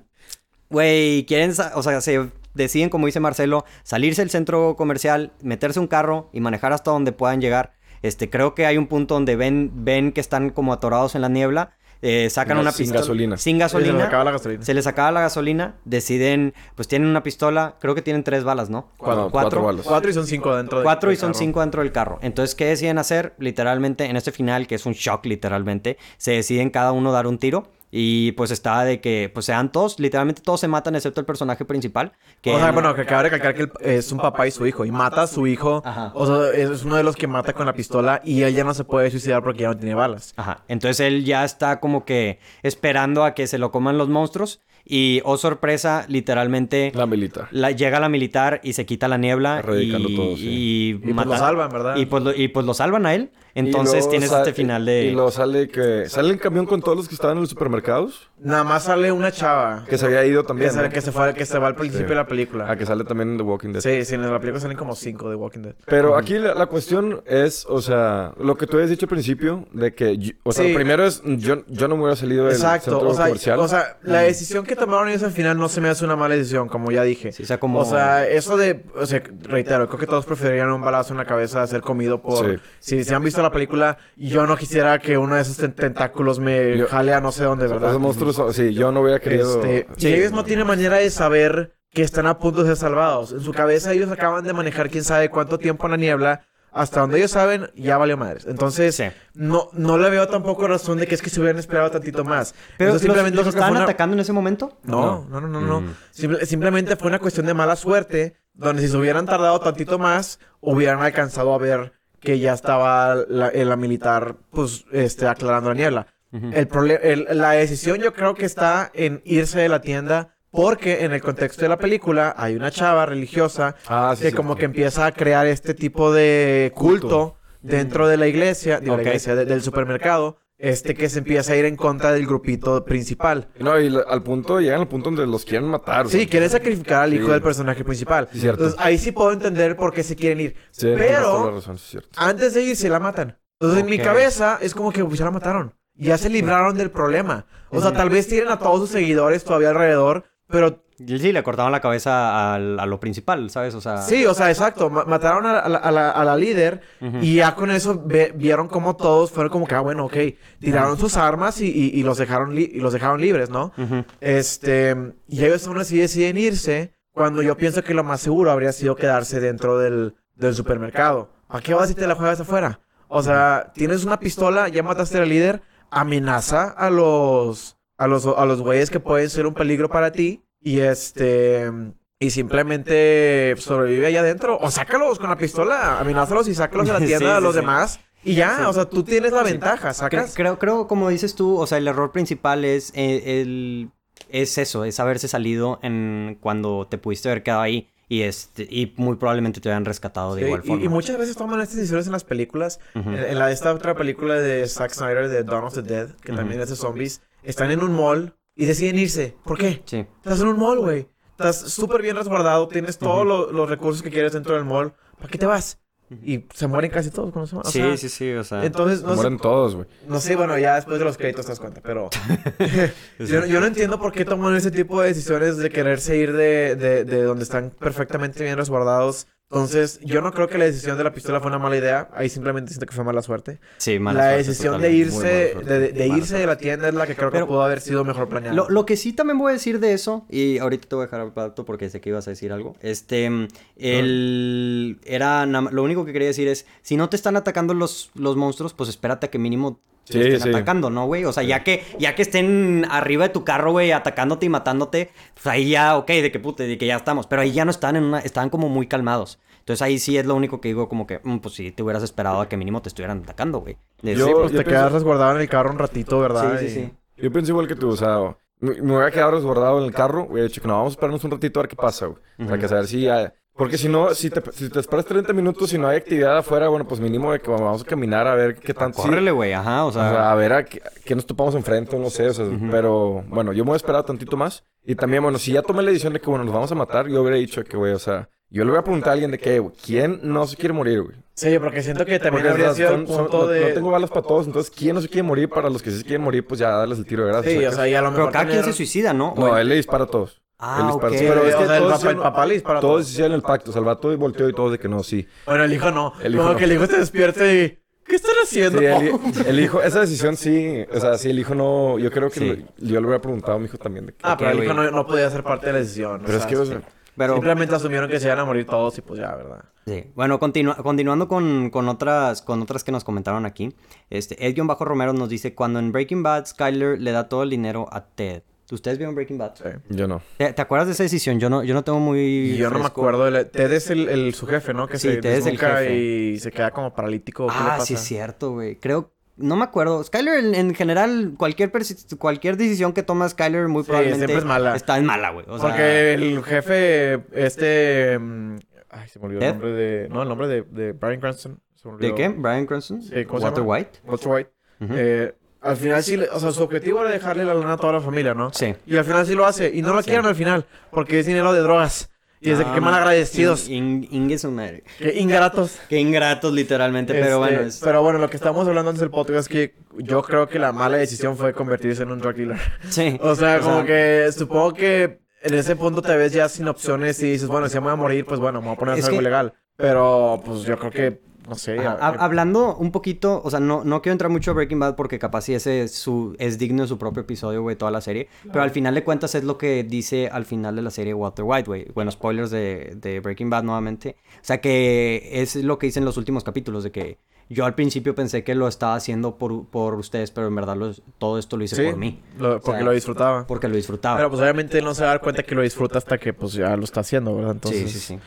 güey, quieren, o sea, se deciden, como dice Marcelo, salirse del centro comercial, meterse un carro y manejar hasta donde puedan llegar. Este, creo que hay un punto donde ven, ven que están como atorados en la niebla, eh, sacan No, una sin pistola. gasolina. Sin Y se gasolina. les acaba la gasolina. Se les acaba la gasolina, deciden, pues tienen una pistola, creo que tienen tres balas, ¿no? Cuatro, cuatro balas. Cuatro y son cinco dentro de Cuatro y del son carro. cinco dentro del carro. Entonces, ¿qué deciden hacer? Literalmente, en este final, que es un shock literalmente, se deciden cada uno dar un tiro. Y pues está de que, pues sean todos, literalmente todos se matan excepto el personaje principal. Que O sea, bueno, que acaba de recalcar que el- es un papá y su hijo. Y mata a su hijo. Ajá. O sea, es uno de los que mata con la pistola. Y él ya no se puede suicidar porque ya no tiene balas. Ajá. Entonces él ya está como que esperando a que se lo coman los monstruos. Y, oh sorpresa, literalmente La militar. la- llega la militar y se quita la niebla. Erradicando y, todo, sí. y, Y pues lo salvan, ¿verdad? Y pues, lo, y pues lo salvan a él. Entonces tienes este final de... Y luego sale que... Sale el camión con todos los que estaban en los supermercados. Nada más sale una chava. Que se había ido Que, también, sale- ¿no? que se fue, que se va al principio Sí. de la película. Ah, que sale también en The Walking Dead. Sí, sí, en la película salen como cinco de Walking Dead. Pero aquí la, la cuestión es, o sea, lo que tú habías dicho al principio, de que, yo- o sea, Sí. lo primero es, yo, yo no me hubiera salido del Exacto. centro O sea, comercial. o sea, la decisión que tomaron ellos al final no se me hace una mala decisión, como ya dije. Sí, o sea, como... O sea, eso de, o sea, reitero, creo que todos preferirían un balazo en la cabeza a ser comido por... Sí. Si se han visto la película, yo no quisiera que uno de esos ten- tentáculos me Yo- jale a no sé dónde, ¿verdad? Esos monstruos, son- sí, yo no hubiera querido... Este, Sí. Ellos no tienen manera de saber que están a punto de ser salvados. En su cabeza ellos acaban de manejar quién sabe cuánto tiempo en la niebla. Hasta donde ellos saben, ya valió madres. Entonces, Sí. no, no le veo tampoco razón de que es que se hubieran esperado tantito más. Pero Eso ¿los, estaban una- atacando en ese momento? no, no, no, no, no. Mm. Simple- simplemente fue una cuestión de mala suerte, donde si se hubieran tardado tantito más, hubieran alcanzado a ver que ya estaba la, eh, la militar, pues, este, aclarando la niebla. el prole- el- la decisión yo creo que está en irse de la tienda, porque en el contexto de la película hay una chava religiosa Ah, sí, que sí. como que empieza a crear este tipo de culto, Culto. dentro de la iglesia, digo, Ok. la iglesia, de- del supermercado. este que se empieza a ir en contra del grupito principal. No, y al punto, llegan al punto donde los quieren matar. Sí, quieren sacrificar al hijo del personaje principal. Cierto. Entonces ahí sí puedo entender por qué se quieren ir. Pero razón, antes de irse la matan. Entonces en mi cabeza es como que pues ya la mataron. Ya se libraron del problema. O sea, tal vez tienen a todos sus seguidores todavía alrededor, pero Sí, le cortaban la cabeza al- a, lo principal, ¿sabes? O sea... sí, o sea, exacto. ma- mataron a, la- a la, a la líder y ya con eso vieron como todos fueron como que, ah, bueno, ok. Tiraron sus armas y, y- y los, dejaron y los dejaron libres, ¿no? Este, y ellos aún así deciden irse cuando yo pienso que lo más seguro habría sido quedarse dentro del, del supermercado. ¿Para qué vas si te la juegas afuera? O sea, tienes una pistola, ya mataste al líder, amenaza a los, a los, a los güeyes que pueden ser un peligro para ti y este, y simplemente sobrevive allá adentro o sácalos con la pistola, amenázalos y sácalos de la Sí, tienda a los sí. demás. Y ya, Sí. o sea, tú tienes la ventaja, sacas. Creo, creo, como dices tú, o sea, el error principal es eh, el, es eso, es haberse salido en cuando te pudiste haber quedado ahí y este y muy probablemente te hubieran rescatado de Sí, igual y- forma. Y, muchas veces toman estas decisiones en las películas. En, en la esta otra película de Zack Snyder de Dawn of the Dead, que también es de zombies, están en un mall y deciden irse. ¿Por qué? Sí. Estás en un mall, güey. Estás súper bien resguardado, tienes todos lo- los recursos que quieres dentro del mall. ¿Para qué te vas? Y se mueren casi todos cuando se van. O sí, sea, sí, sí, o sea. Entonces, Se no sé, mueren todos, güey. no sé, bueno, ya después de los créditos te das cuenta, pero... yo, yo no entiendo por qué toman ese tipo de decisiones de quererse ir de, de, de donde están perfectamente bien resguardados. Entonces, yo no creo que la decisión de la pistola fue una mala idea. Ahí simplemente siento que fue mala suerte. sí, mala la suerte, decisión de irse, de, de- de Mala irse de la tienda es la que creo Pero- que pudo haber sido mejor planeada. Lo, lo que sí también voy a decir de eso, y ahorita te voy a dejar al plato porque sé que ibas a decir algo. Este, mm, el. Era. nada más- Lo único que quería decir es: si no te están atacando los, los monstruos, pues espérate a que mínimo Sí, estén sí. atacando, ¿no, güey? O sea, ya que, ya que estén arriba de tu carro, güey, atacándote y matándote, pues ahí ya, ok, de que puta, de que ya estamos. Pero ahí ya no están en una. Estaban como muy calmados. Entonces ahí sí es lo único que digo, como que, mm, pues sí, te hubieras esperado a que mínimo te estuvieran atacando, güey. De- Yo- Sí, pues yo te pienso- quedas resguardado en el carro un ratito, ¿verdad? sí, sí, sí. Yo pienso igual que tú, o sea, me, voy a quedar resguardado en el carro, que no, vamos a esperarnos un ratito a ver qué pasa, güey. Para que saber si hay- Porque si no, si te, si te esperas 30 minutos y no hay actividad afuera, bueno, pues mínimo de que vamos a caminar a ver qué tanto... sí, Córrele, güey, ajá, o o sea. a ver a qué, qué nos topamos enfrente, no sé, o sea, pero bueno, yo me voy a esperar tantito más. Y también, bueno, si ya tomé la decisión de que, bueno, nos vamos a matar, yo hubiera dicho que, güey, o sea, yo le voy a preguntar a alguien de que, güey, ¿quién no se quiere morir, güey? Sí, porque siento que también Porque habría sido el son- son- punto no, de... no tengo balas para todos, entonces, ¿quién no se quiere morir? Para los que sí se quieren morir, pues ya darles el tiro de gracia. Sí, o sea, y a lo Pero mejor cada quien se suicida, ¿no? No, él le dispara a todos. Ah, todos. Pero es o que sea, el, todos papá, el hicieron- papá le dispara a Todos hicieron el pacto. O sea, el vato volteó y todos de que no, sí. Bueno, el hijo no. El hijo Como no. que el hijo se despierte y... ¿Qué están haciendo? Sí, el, hi- el hijo, esa decisión sí, o sea, sí, el hijo no, yo creo que Sí. lo- yo le hubiera preguntado a mi hijo también. De que, Ah, pero el hijo no, no podía ser parte de la decisión. pero es que, o sea, Pero, Simplemente asumieron que se iban a morir todos y pues ya, ¿verdad? sí. Bueno, continua- continuando con, con otras, con otras que nos comentaron aquí. Este, Ed Bajo Romero nos dice, cuando en Breaking Bad, Skyler le da todo el dinero a Ted. ¿Ustedes vieron Breaking Bad? Sí. yo no. ¿Te, te acuerdas de esa decisión? Yo no, yo no tengo muy... Yo no me acuerdo. de la- Ted es el, el- su jefe, ¿no? Que Sí, se Ted es el jefe. y se queda como paralítico. ¿Qué le Ah, pasa? sí es cierto, güey. Creo... No me acuerdo. Skyler, en, en general, cualquier, cualquier decisión que toma Skyler muy Sí, probablemente... siempre es mala. Está en mala, güey. O sea, Porque el jefe, este... mm, Ay, se me olvidó ¿Ted? el nombre de... No, el nombre de, de Brian Cranston. Se me ¿De qué? ¿Brian Cranston? Sí, ¿cómo se ¿Walter llama? White? Walter White. Eh, al final sí... O sea, su objetivo era dejarle la lana a toda la familia, ¿no? Sí. Y al final sí lo hace. Y no lo quieren al final. Porque es dinero de drogas. Y es de que Ah, qué mal agradecidos. In, in- ingue su madre. Qué ingratos. Qué ingratos, literalmente, pero Este, bueno. Es... Pero bueno, lo que estábamos hablando antes del podcast es que yo creo que la mala decisión fue convertirse en un drug dealer. Sí. O sea, como que supongo que en ese punto te ves ya sin opciones y dices, bueno, si ya me voy a morir, pues bueno, me voy a poner Es algo que- legal. Pero pues yo creo que, no sé. Ajá, a- hab- hablando un poquito, o sea, no, no quiero entrar mucho a Breaking Bad porque capaz si ese es, su, es digno de su propio episodio, güey, toda la serie. Pero al final de cuentas es lo que dice al final de la serie Walter White, güey. Bueno, spoilers de, de Breaking Bad nuevamente. O sea, que es lo que dice en los últimos capítulos, de que yo al principio pensé que lo estaba haciendo por, por ustedes, pero en verdad lo- todo esto lo hice sí, por mí. lo- porque O sea, lo disfrutaba. Porque lo disfrutaba. Pero pues obviamente no se va a dar cuenta que lo disfruta hasta que pues ya lo está haciendo, ¿verdad? Entonces, Sí, sí, sí.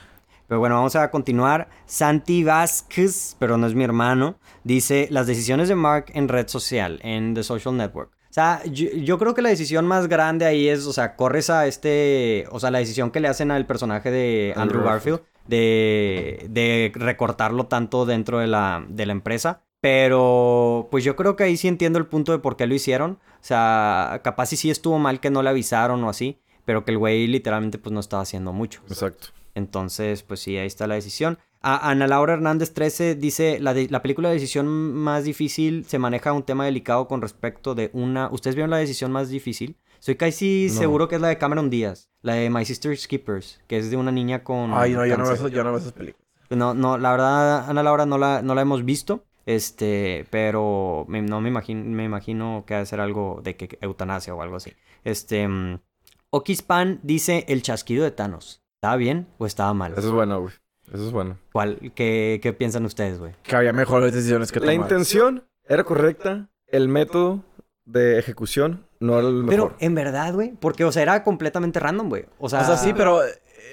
Pero bueno, vamos a continuar. Santi Vázquez, pero no es mi hermano, dice las decisiones de Mark en red social, en The Social Network. O sea, yo, yo creo que la decisión más grande ahí es, o sea, corres a este, o sea, la decisión que le hacen al personaje de Andrew Andrew Garfield de, de recortarlo tanto dentro de la, de la empresa. Pero, pues yo creo que ahí sí entiendo el punto de por qué lo hicieron. O sea, capaz sí sí estuvo mal que no le avisaron o así, pero que el güey literalmente pues no estaba haciendo mucho. Exacto. Entonces, pues sí, ahí está la decisión. A Ana Laura Hernández 13 dice, la, de- la película de decisión más difícil se maneja un tema delicado con respecto de una... ¿Ustedes vieron la decisión más difícil? Estoy casi No. seguro que es la de Cameron Díaz, la de My Sister's Keepers, que es de una niña con... Ay, no, yo no, veo yo no veo esas películas. No, no, la verdad, Ana Laura no la, no la hemos visto. Este, pero me- no me imagino, me imagino que ha de ser algo de que eutanasia o algo así. Este, mm, Okispan dice el chasquido de Thanos. ¿Estaba bien o estaba mal? Eso es bueno, güey. Eso es bueno. ¿Cuál, qué, qué piensan ustedes, güey? Que había mejores decisiones que La tomar. intención era correcta. El método de ejecución no era el mejor. Pero en verdad, güey, porque, o sea, era completamente random, güey. O sea, O sea, sí, pero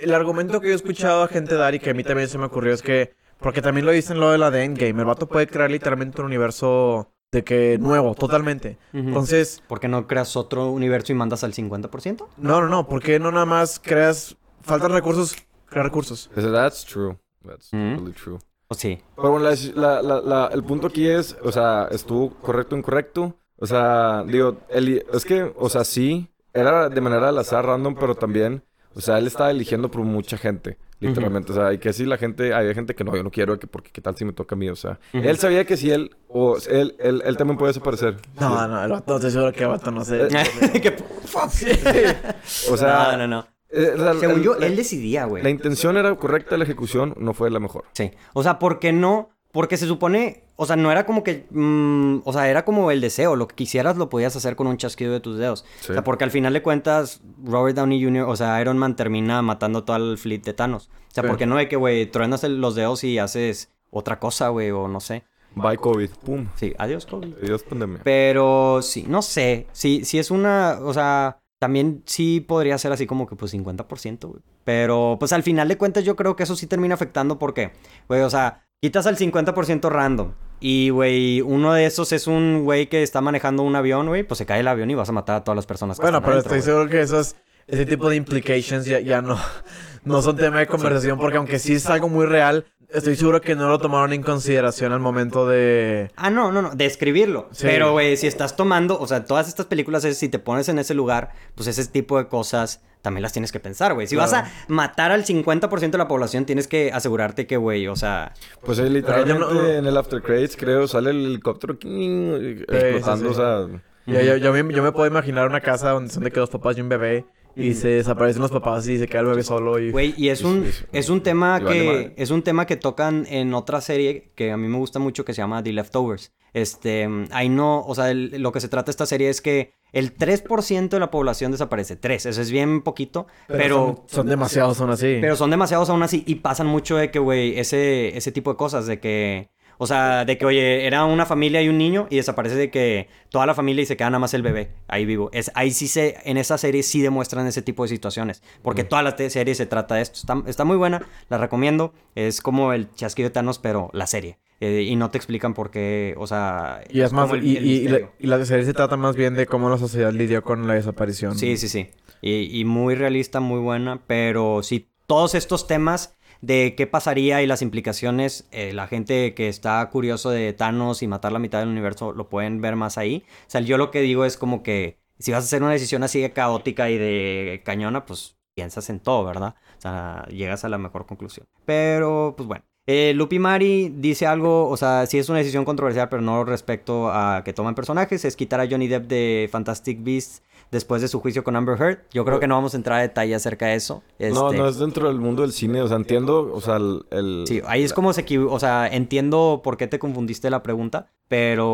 el argumento que yo he escuchado a gente dar y que a mí también se me ocurrió es que... Porque también lo dicen lo de la de Endgame. El vato puede crear literalmente un universo de que nuevo, totalmente. Entonces, ¿Por qué no creas otro universo y mandas al 50%? no, no, no. ¿Por qué no nada más creas... Faltan recursos, crear recursos? That's true. That's Mm. really true. O sí. Pero bueno, la- la- la- la- el punto aquí es, o sea, estuvo correcto o incorrecto. O sea, digo, el- es que, o sea, sí, era de manera al azar, random, pero también, o sea, él estaba eligiendo por mucha gente, literalmente. O sea, y que sí, la gente, había gente que no, yo no quiero, que porque qué tal si me toca a mí, o sea. Ujú. Él sabía que si él, o él, él, él también puede desaparecer. No, no, el vato, estoy seguro que el vato no sé. ¿Qué- O sea, no, no, no. Eh, la- Según el- yo, la- él decidía, güey. La intención era correcta, la ejecución no fue la mejor. Sí. O sea, ¿por qué no? Porque se supone, o sea, no era como que, mm, o sea, era como el deseo, lo que quisieras lo podías hacer con un chasquido de tus dedos. Sí. O sea, porque al final de cuentas, Robert Downey Jr., o sea, Iron Man termina matando todo el fleet de Thanos. O sea, Sí. ¿por qué no de que, güey, truenas los dedos y haces otra cosa, güey, o no sé? Bye COVID, pum. Sí, adiós, COVID. Dios pandemia. Pero sí, no sé. Sí, sí es una. O sea, también sí podría ser así como que pues 50%, güey. Pero pues al final de cuentas yo creo que eso sí termina afectando porque, güey, o sea, quitas al 50% random. Y, güey, uno de esos es un güey que está manejando un avión, güey, pues se cae el avión y vas a matar a todas las personas que Bueno, están pero adentro, estoy seguro que esos, ese tipo de implications ya, ya no, no son tema de conversación porque aunque sí es algo muy real, estoy seguro que no lo tomaron en consideración al momento de... Ah, no, no, no, de escribirlo. Sí. Pero, güey, si estás tomando, o sea, todas estas películas, si te pones en ese lugar, pues ese tipo de cosas también las tienes que pensar, güey. Si vas a matar al 50% de la población, tienes que asegurarte que, güey, o sea... Pues ahí literalmente Pero yo no- en el After Credits, creo, sale el helicóptero king, explotando, sí, sí. o sea... Yo, yo, yo me, yo me puedo imaginar una casa donde son de que dos papás y un bebé y se desaparecen los papás y se queda el bebé solo y... Güey, y es un, es un tema vale que es un tema que tocan en otra serie que a mí me gusta mucho que se llama The Leftovers. Este, ahí no, o sea, el- lo que se trata esta serie es que el 3% de la población desaparece. 3, eso es bien poquito, pero, son, son demasiados aún así. pero son demasiados aún así y pasan mucho de que, güey, ese, ese tipo de cosas, de que, o sea, de que, oye, era una familia y un niño y desaparece de que toda la familia y se queda nada más el bebé ahí vivo. Es, ahí sí se, en esa serie sí demuestran ese tipo de situaciones, porque toda la serie se trata de esto. Está, está muy buena, la recomiendo. Es como el chasquido de Thanos, pero la serie. Eh, y no te explican por qué, o sea... y es más, como el- y, el y- la, y la serie se trata más bien de cómo la sociedad lidió con la desaparición. Sí, sí, sí. Y, y muy realista, muy buena, pero sí, todos estos temas de qué pasaría y las implicaciones, eh, la gente que está curioso de Thanos y matar la mitad del universo lo pueden ver más ahí. O sea, yo lo que digo es como que si vas a hacer una decisión así de caótica y de cañona, pues piensas en todo, ¿verdad? O sea, llegas a la mejor conclusión. Pero, pues bueno. Eh, Lupi Mari dice algo, o sea, sí es una decisión controversial, pero no respecto a que toman personajes, es quitar a Johnny Depp de Fantastic Beasts después de su juicio con Amber Heard. Yo creo que no vamos a entrar a detalle acerca de eso. No, Este, no es dentro del mundo del cine, o sea, entiendo, o sea, el... el- Sí, ahí es como se equivo- o sea, entiendo por qué te confundiste la pregunta, pero,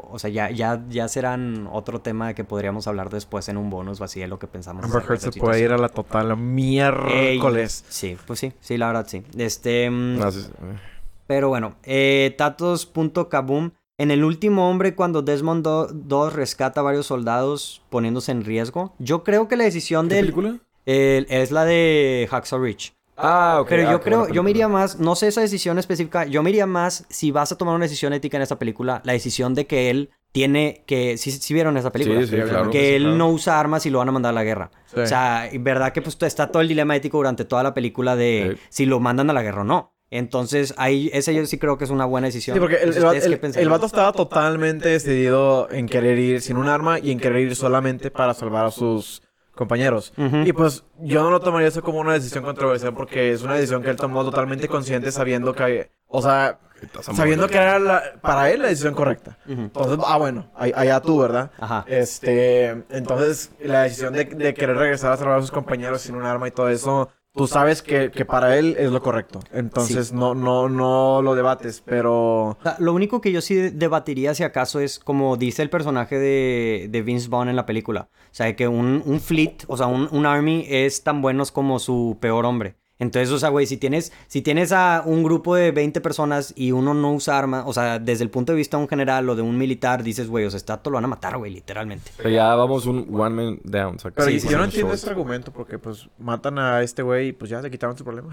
o sea, ya, ya, ya serán otro tema que podríamos hablar después en un bonus o así de lo que pensamos. Amber Heard se puede ir a la total Ey, miércoles. Sí, pues sí, sí, la verdad sí. Este, mm, pero bueno, eh, Tatos.kaboom. En el último hombre, cuando Desmond Do- 2 rescata a varios soldados poniéndose en riesgo, yo creo que la decisión ¿Qué del... película? el- es la de Hacksaw Ridge. Ah, ok. Pero ah, yo qué buena creo, yo me iría más, no sé esa decisión específica, yo me iría más si vas a tomar una decisión ética en esta película, la decisión de que él tiene que, si si vieron esa película, Sí, sí, claro. que sí, él claro. no usa armas y lo van a mandar a la guerra. Sí. O sea, verdad que pues está todo el dilema ético durante toda la película de Sí. si lo mandan a la guerra o no. Entonces, ahí, ese yo sí creo que es una buena decisión. Sí, porque el, Entonces, el, vato estaba totalmente decidido en querer ir sin un arma y en querer ir solamente para salvar a sus compañeros. Y pues yo no lo tomaría eso como una decisión controversial porque es una decisión que él tomó totalmente consciente sabiendo que, o sea, sabiendo que era la- para él la decisión correcta. Entonces, ah, bueno, ahí- allá tú, ¿verdad? Ajá. Este, entonces, la decisión de, de querer regresar a salvar a sus compañeros sin un arma y todo eso, tú sabes que, que para él es lo correcto. Entonces, no, no, no lo debates, pero... Lo único que yo sí debatiría si acaso es como dice el personaje de, de Vince Vaughn en la película. O sea, que un, un fleet, o sea, un, un army es tan buenos como su peor hombre. Entonces, o sea, güey, si tienes, si tienes a un grupo de 20 personas y uno no usa arma, o sea, desde el punto de vista de un general o de un militar, dices, güey, o sea, está, todo lo van a matar, güey, literalmente. Pero ya vamos un one man down. saca- Pero Sí, y- sí, yo no entiendo ese argumento porque, pues, matan a este güey y, pues, ya se quitaron su problema.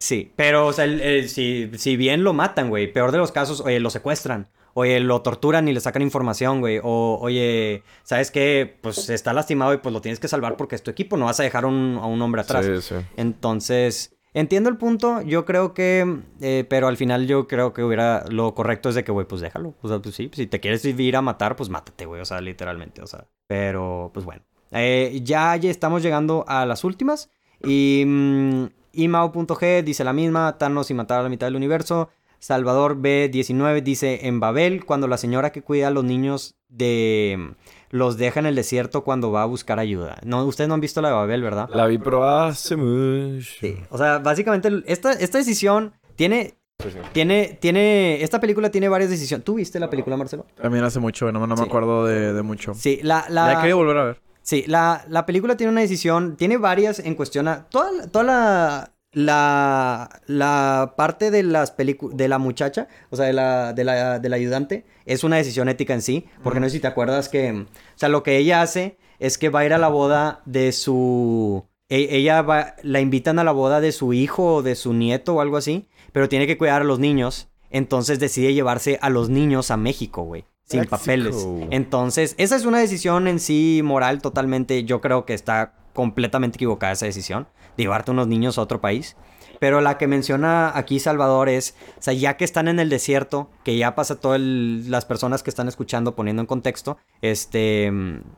Sí, pero, o sea, el- el- si, si bien lo matan, güey, peor de los casos, oye, lo secuestran. Oye, lo torturan y le sacan información, güey. O, oye, ¿sabes qué? Pues está lastimado y pues lo tienes que salvar porque es tu equipo. No vas a dejar un- a un hombre atrás. Sí, sí. Entonces, entiendo el punto. Yo creo que, eh, pero al final yo creo que hubiera, lo correcto es de que, güey, pues déjalo. O sea, pues sí, si te quieres ir a matar, pues mátate, güey. O sea, literalmente, o sea. Pero, pues bueno. Eh, ya, ya estamos llegando a las últimas. Y mm, Imao.g dice la misma, Thanos y matar a la mitad del universo. Salvador B19 dice en Babel, cuando la señora que cuida a los niños de los deja en el desierto cuando va a buscar ayuda. No, ustedes no han visto la de Babel, ¿verdad? La vi, pero hace mucho. Sí. O sea, básicamente esta, esta decisión tiene, Sí, sí. tiene, tiene, esta película tiene varias decisiones. ¿Tú viste la película, Marcelo? También hace mucho, no, no me Sí. acuerdo de, de mucho. Sí, la, La he la, querido volver a ver. sí, la, la película tiene una decisión, tiene varias en cuestión a toda, toda la, la, la parte de las películas, de la muchacha, o sea, de la, de la, del ayudante, es una decisión ética en sí, porque no sé si te acuerdas que, o sea, lo que ella hace es que va a ir a la boda de su, e- ella va, la invitan a la boda de su hijo o de su nieto o algo así, pero tiene que cuidar a los niños, entonces decide llevarse a los niños a México, güey. Sin papeles. Entonces, esa es una decisión en sí moral totalmente. Yo creo que está completamente equivocada esa decisión. de Llevarte unos niños a otro país. Pero la que menciona aquí Salvador es, o sea, ya que están en el desierto, que ya pasa todas las personas que están escuchando poniendo en contexto, este,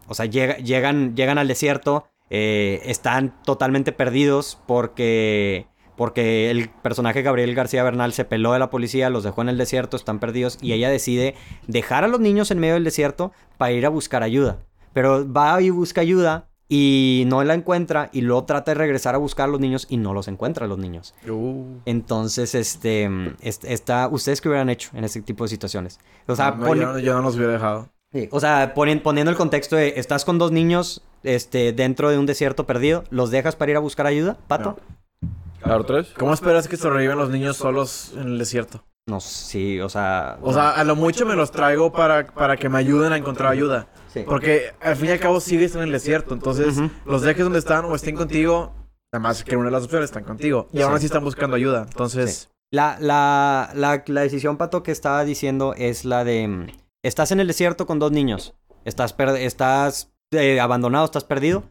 o sea, llega- llegan, llegan al desierto, eh, están totalmente perdidos porque, porque el personaje Gabriel García Bernal se peló de la policía, los dejó en el desierto, están perdidos y ella decide dejar a los niños en medio del desierto para ir a buscar ayuda. Pero va y busca ayuda y no la encuentra y luego trata de regresar a buscar a los niños y no los encuentra a los niños. Uh, Entonces, este, est- está, ¿ustedes qué hubieran hecho en ese tipo de situaciones? O sea, no, yo, yo no los hubiera dejado. Sí, o sea, ponen- poniendo el contexto de, estás con dos niños este, dentro de un desierto perdido, ¿los dejas para ir a buscar ayuda, Pato? ¿Claro, tres? ¿Cómo esperas que sobrevivan los niños solos en el desierto? No, sí, o sea... O sea, a lo mucho me los traigo para, para que me ayuden a encontrar ayuda. Sí. Porque al fin y al cabo sigues en el desierto. Entonces, los dejes donde están o estén contigo. Además, que una de las opciones están contigo. Y aún Sí. así están buscando ayuda. Entonces, La, la, la, la decisión, Pato, que estaba diciendo es la de... mm, Estás en el desierto con dos niños. Estás, per- estás eh, abandonado, estás perdido.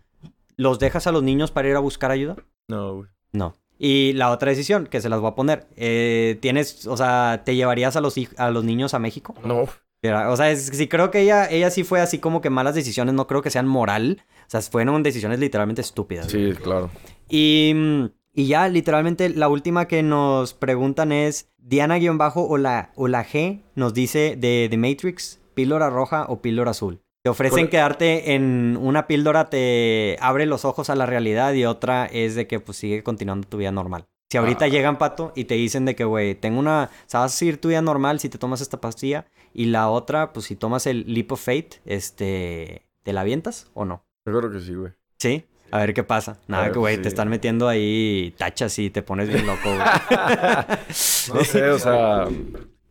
¿Los dejas a los niños para ir a buscar ayuda? No, güey. No. Y la otra decisión, que se las voy a poner. eh, tienes, o sea, ¿te llevarías a los, a los niños a México? No. O sea, es- sí creo que ella, ella sí fue así como que malas decisiones, no creo que sean moral. O sea, fueron decisiones literalmente estúpidas. Sí, claro. Y, y ya, literalmente, la última que nos preguntan es Diana-bajo o la, o la G nos dice de The Matrix, píldora roja o píldora azul. Te ofrecen ¿Cuál- quedarte en una píldora, te abre los ojos a la realidad y otra es de que pues sigue continuando tu vida normal. Si ahorita Ah. llegan, Pato, y te dicen de que, güey, tengo una... O sea, vas a seguir tu vida normal si te tomas esta pastilla. Y la otra, pues si tomas el Leap of Fate, este... ¿Te la avientas o no? Yo creo que sí, güey. Sí. A ver qué pasa. Nada, que güey, sí. te están metiendo ahí tachas y te pones bien loco, güey. No sé, o sea...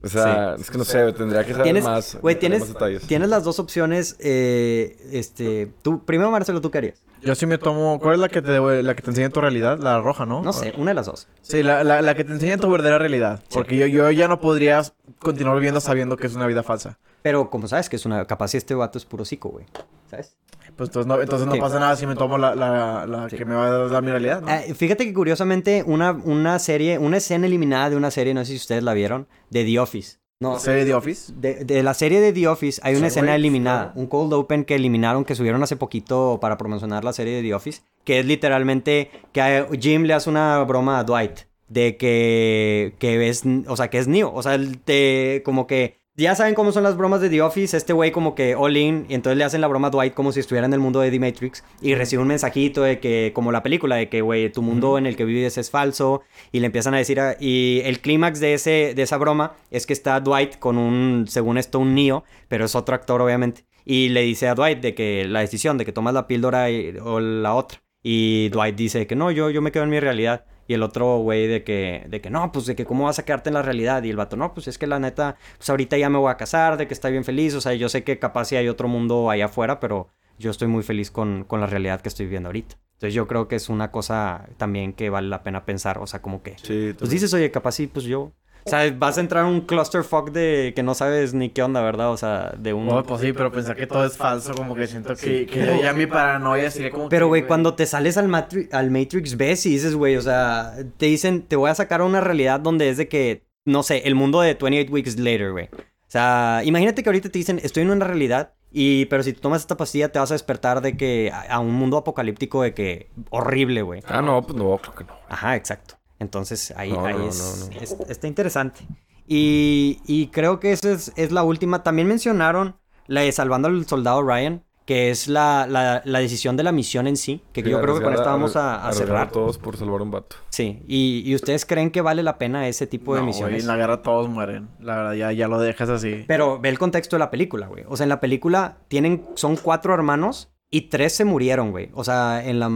O sea, es que no sé, tendría que saber Tienes- más. güey, tener tienes- más detalles. Tienes las dos opciones. eh, este, tú, primero, Marcelo, ¿tú qué harías? Yo sí me tomo... ¿Cuál es la que te, la que te enseña tu realidad? La roja, ¿no? No sé, una de las dos. Sí, la, la, la que te enseña tu verdadera realidad. Porque yo, yo ya no podría continuar viviendo sabiendo que es una vida falsa. Pero como sabes que es una... Capaz si este vato es puro psico, güey. ¿Sabes? Pues entonces no, entonces no Sí. pasa nada si me tomo la, la, la Sí. que me va a dar mi realidad, ¿no? Eh, fíjate que curiosamente una, una serie, una escena eliminada de una serie, no sé si ustedes la vieron, de The Office. No, ¿La serie de Office? de, de la serie de The Office hay una escena eliminada, un cold open que eliminaron, que subieron hace poquito para promocionar la serie de The Office, que es literalmente que a Jim le hace una broma a Dwight de que, que es, o sea, que es Neo, o sea, él te, como que ya saben cómo son las bromas de The Office, este güey como que all in, y entonces le hacen la broma a Dwight como si estuviera en el mundo de The Matrix, y recibe un mensajito de que, como la película, de que, güey, tu mundo en el que vives es falso, y le empiezan a decir, a- y el clímax de, ese, de esa broma es que está Dwight con un, según esto, un Neo, pero es otro actor, obviamente, y le dice a Dwight de que la decisión de que tomas la píldora y- o la otra, y Dwight dice que no, yo, yo me quedo en mi realidad. Y el otro güey de que, de que no, pues de que cómo vas a quedarte en la realidad. Y el vato, no, pues es que la neta, pues ahorita ya me voy a casar, de que está bien feliz. O sea, yo sé que capaz sí hay otro mundo allá afuera, pero yo estoy muy feliz con, con la realidad que estoy viviendo ahorita. Entonces yo creo que es una cosa también que vale la pena pensar. O sea, como que, Sí, pues dices, oye, capaz sí, pues yo. O sea, vas a entrar en un clusterfuck de que no sabes ni qué onda, ¿verdad? O sea, de un... Oh, pues sí, pero pensar que todo es falso, como que siento que, que ya mi paranoia sería como Pero, güey, cuando te sales al, Matri- al Matrix ves y dices, güey, o sea, te dicen, te voy a sacar a una realidad donde es de que, no sé, el mundo de 28 Weeks Later, güey. O sea, imagínate que ahorita te dicen, estoy en una realidad, y, pero si tú tomas esta pastilla te vas a despertar de que, a, a un mundo apocalíptico de que, horrible, güey. Ah, no, pues no, creo que no. Ajá, exacto. Entonces, ahí, No, ahí no, es, no, no. es- está interesante. Y, y creo que esa es, es la última. También mencionaron la de Salvando al Soldado Ryan, que es la, la, la decisión de la misión en sí, que yo creo que con esto vamos a, a cerrar. todos por salvar un vato. Sí, y, y ustedes creen que vale la pena ese tipo de No, güey, misiones. en la guerra todos mueren. La verdad, ya, ya lo dejas así. Pero ve el contexto de la película, güey. O sea, en la película tienen, son cuatro hermanos y tres se murieron, güey. O sea, en la,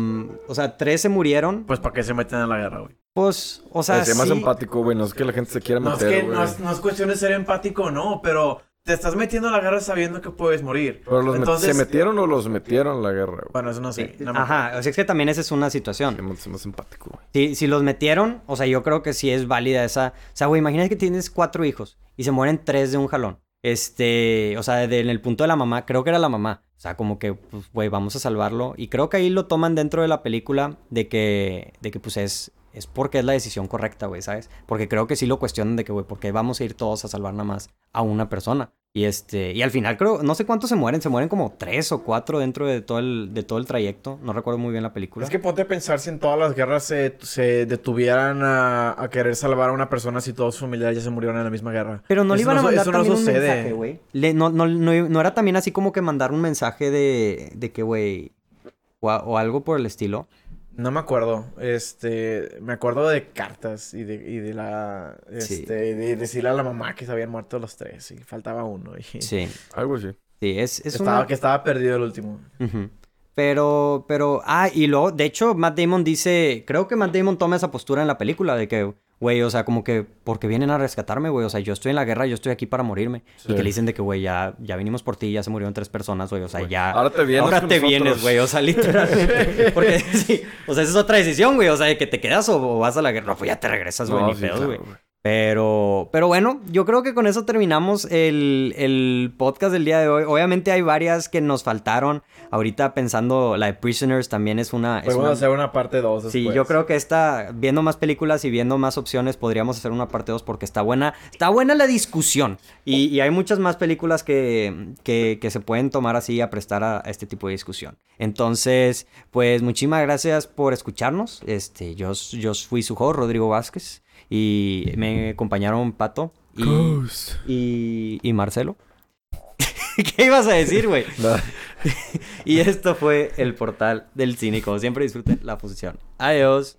o sea, tres se murieron. Pues, ¿para qué se meten en la guerra, güey? Pues, o sea, sea, más sí. empático, güey. No es que la gente se quiera No es, meter, que, güey. no, es, no es cuestión de ser empático, no, pero te estás metiendo a la guerra sabiendo que puedes morir. Pero los met- Entonces, ¿Se metieron o los metieron a la guerra, güey? Bueno, eso no sé. no me- Ajá, o sea, es que también esa es una situación. Que más, más empático, güey. Si, si los metieron, o sea, yo creo que sí es válida esa. O sea, güey, imagínate que tienes cuatro hijos y se mueren tres de un jalón. Este, o sea, de- en el punto de la mamá, creo que era la mamá. O sea, como que, pues, güey, vamos a salvarlo. Y creo que ahí lo toman dentro de la película de que, de que pues es, es porque es la decisión correcta, güey, ¿sabes? Porque creo que sí lo cuestionan de que, güey, ¿por qué vamos a ir todos a salvar nada más a una persona? Y este, y al final creo, no sé cuántos se mueren, se mueren como tres o cuatro dentro de todo el, de todo el trayecto. No recuerdo muy bien la película. Es que ponte a pensar si en todas las guerras se, se detuvieran a, a querer salvar a una persona si todos sus familiares ya se murieron en la misma guerra. Pero no le iban a mandar eso no también un sucede. mensaje, güey. No, no, no, no era también así como que mandar un mensaje de, de que, güey, o algo por el estilo. No me acuerdo. Este, me acuerdo de cartas y de, y de la, Sí. este, de decirle a la mamá que se habían muerto los tres y faltaba uno. Y Sí, Algo así. sí, es, es estaba, una... que estaba perdido el último. Pero, pero, ah, y luego, de hecho, Matt Damon dice, creo que Matt Damon toma esa postura en la película de que, güey, o sea, como que, porque vienen a rescatarme, güey? O sea, yo estoy en la guerra, yo estoy aquí para morirme. Y que le dicen de que, güey, ya, ya vinimos por ti, ya se murieron tres personas, güey, o sea, ya... Ahora te vienes Ahora con te nosotros. vienes, güey, o sea, literalmente. Porque, sí, o sea, esa es otra decisión, güey, o sea, de que te quedas o, o vas a la guerra. No, pues ya te regresas, güey, No, ni sí, pedo, claro, güey. güey. Pero, pero bueno, yo creo que con eso terminamos el, el podcast del día de hoy. Obviamente hay varias que nos faltaron. Ahorita pensando, la de Prisoners también es una... es Podemos una- hacer una parte 2 Sí, yo creo que esta, viendo más películas y viendo más opciones, podríamos hacer una parte 2 porque está buena, está buena la discusión. Y, y hay muchas más películas que, que, que se pueden tomar así a prestar a, a este tipo de discusión. Entonces, pues muchísimas gracias por escucharnos. Este, yo, yo fui su host, Rodrigo Vázquez, y me acompañaron Pato y, y, y Marcelo. ¿Qué ibas a decir, güey? Y esto fue el portal del cine. Como siempre, disfruten la función. Adiós.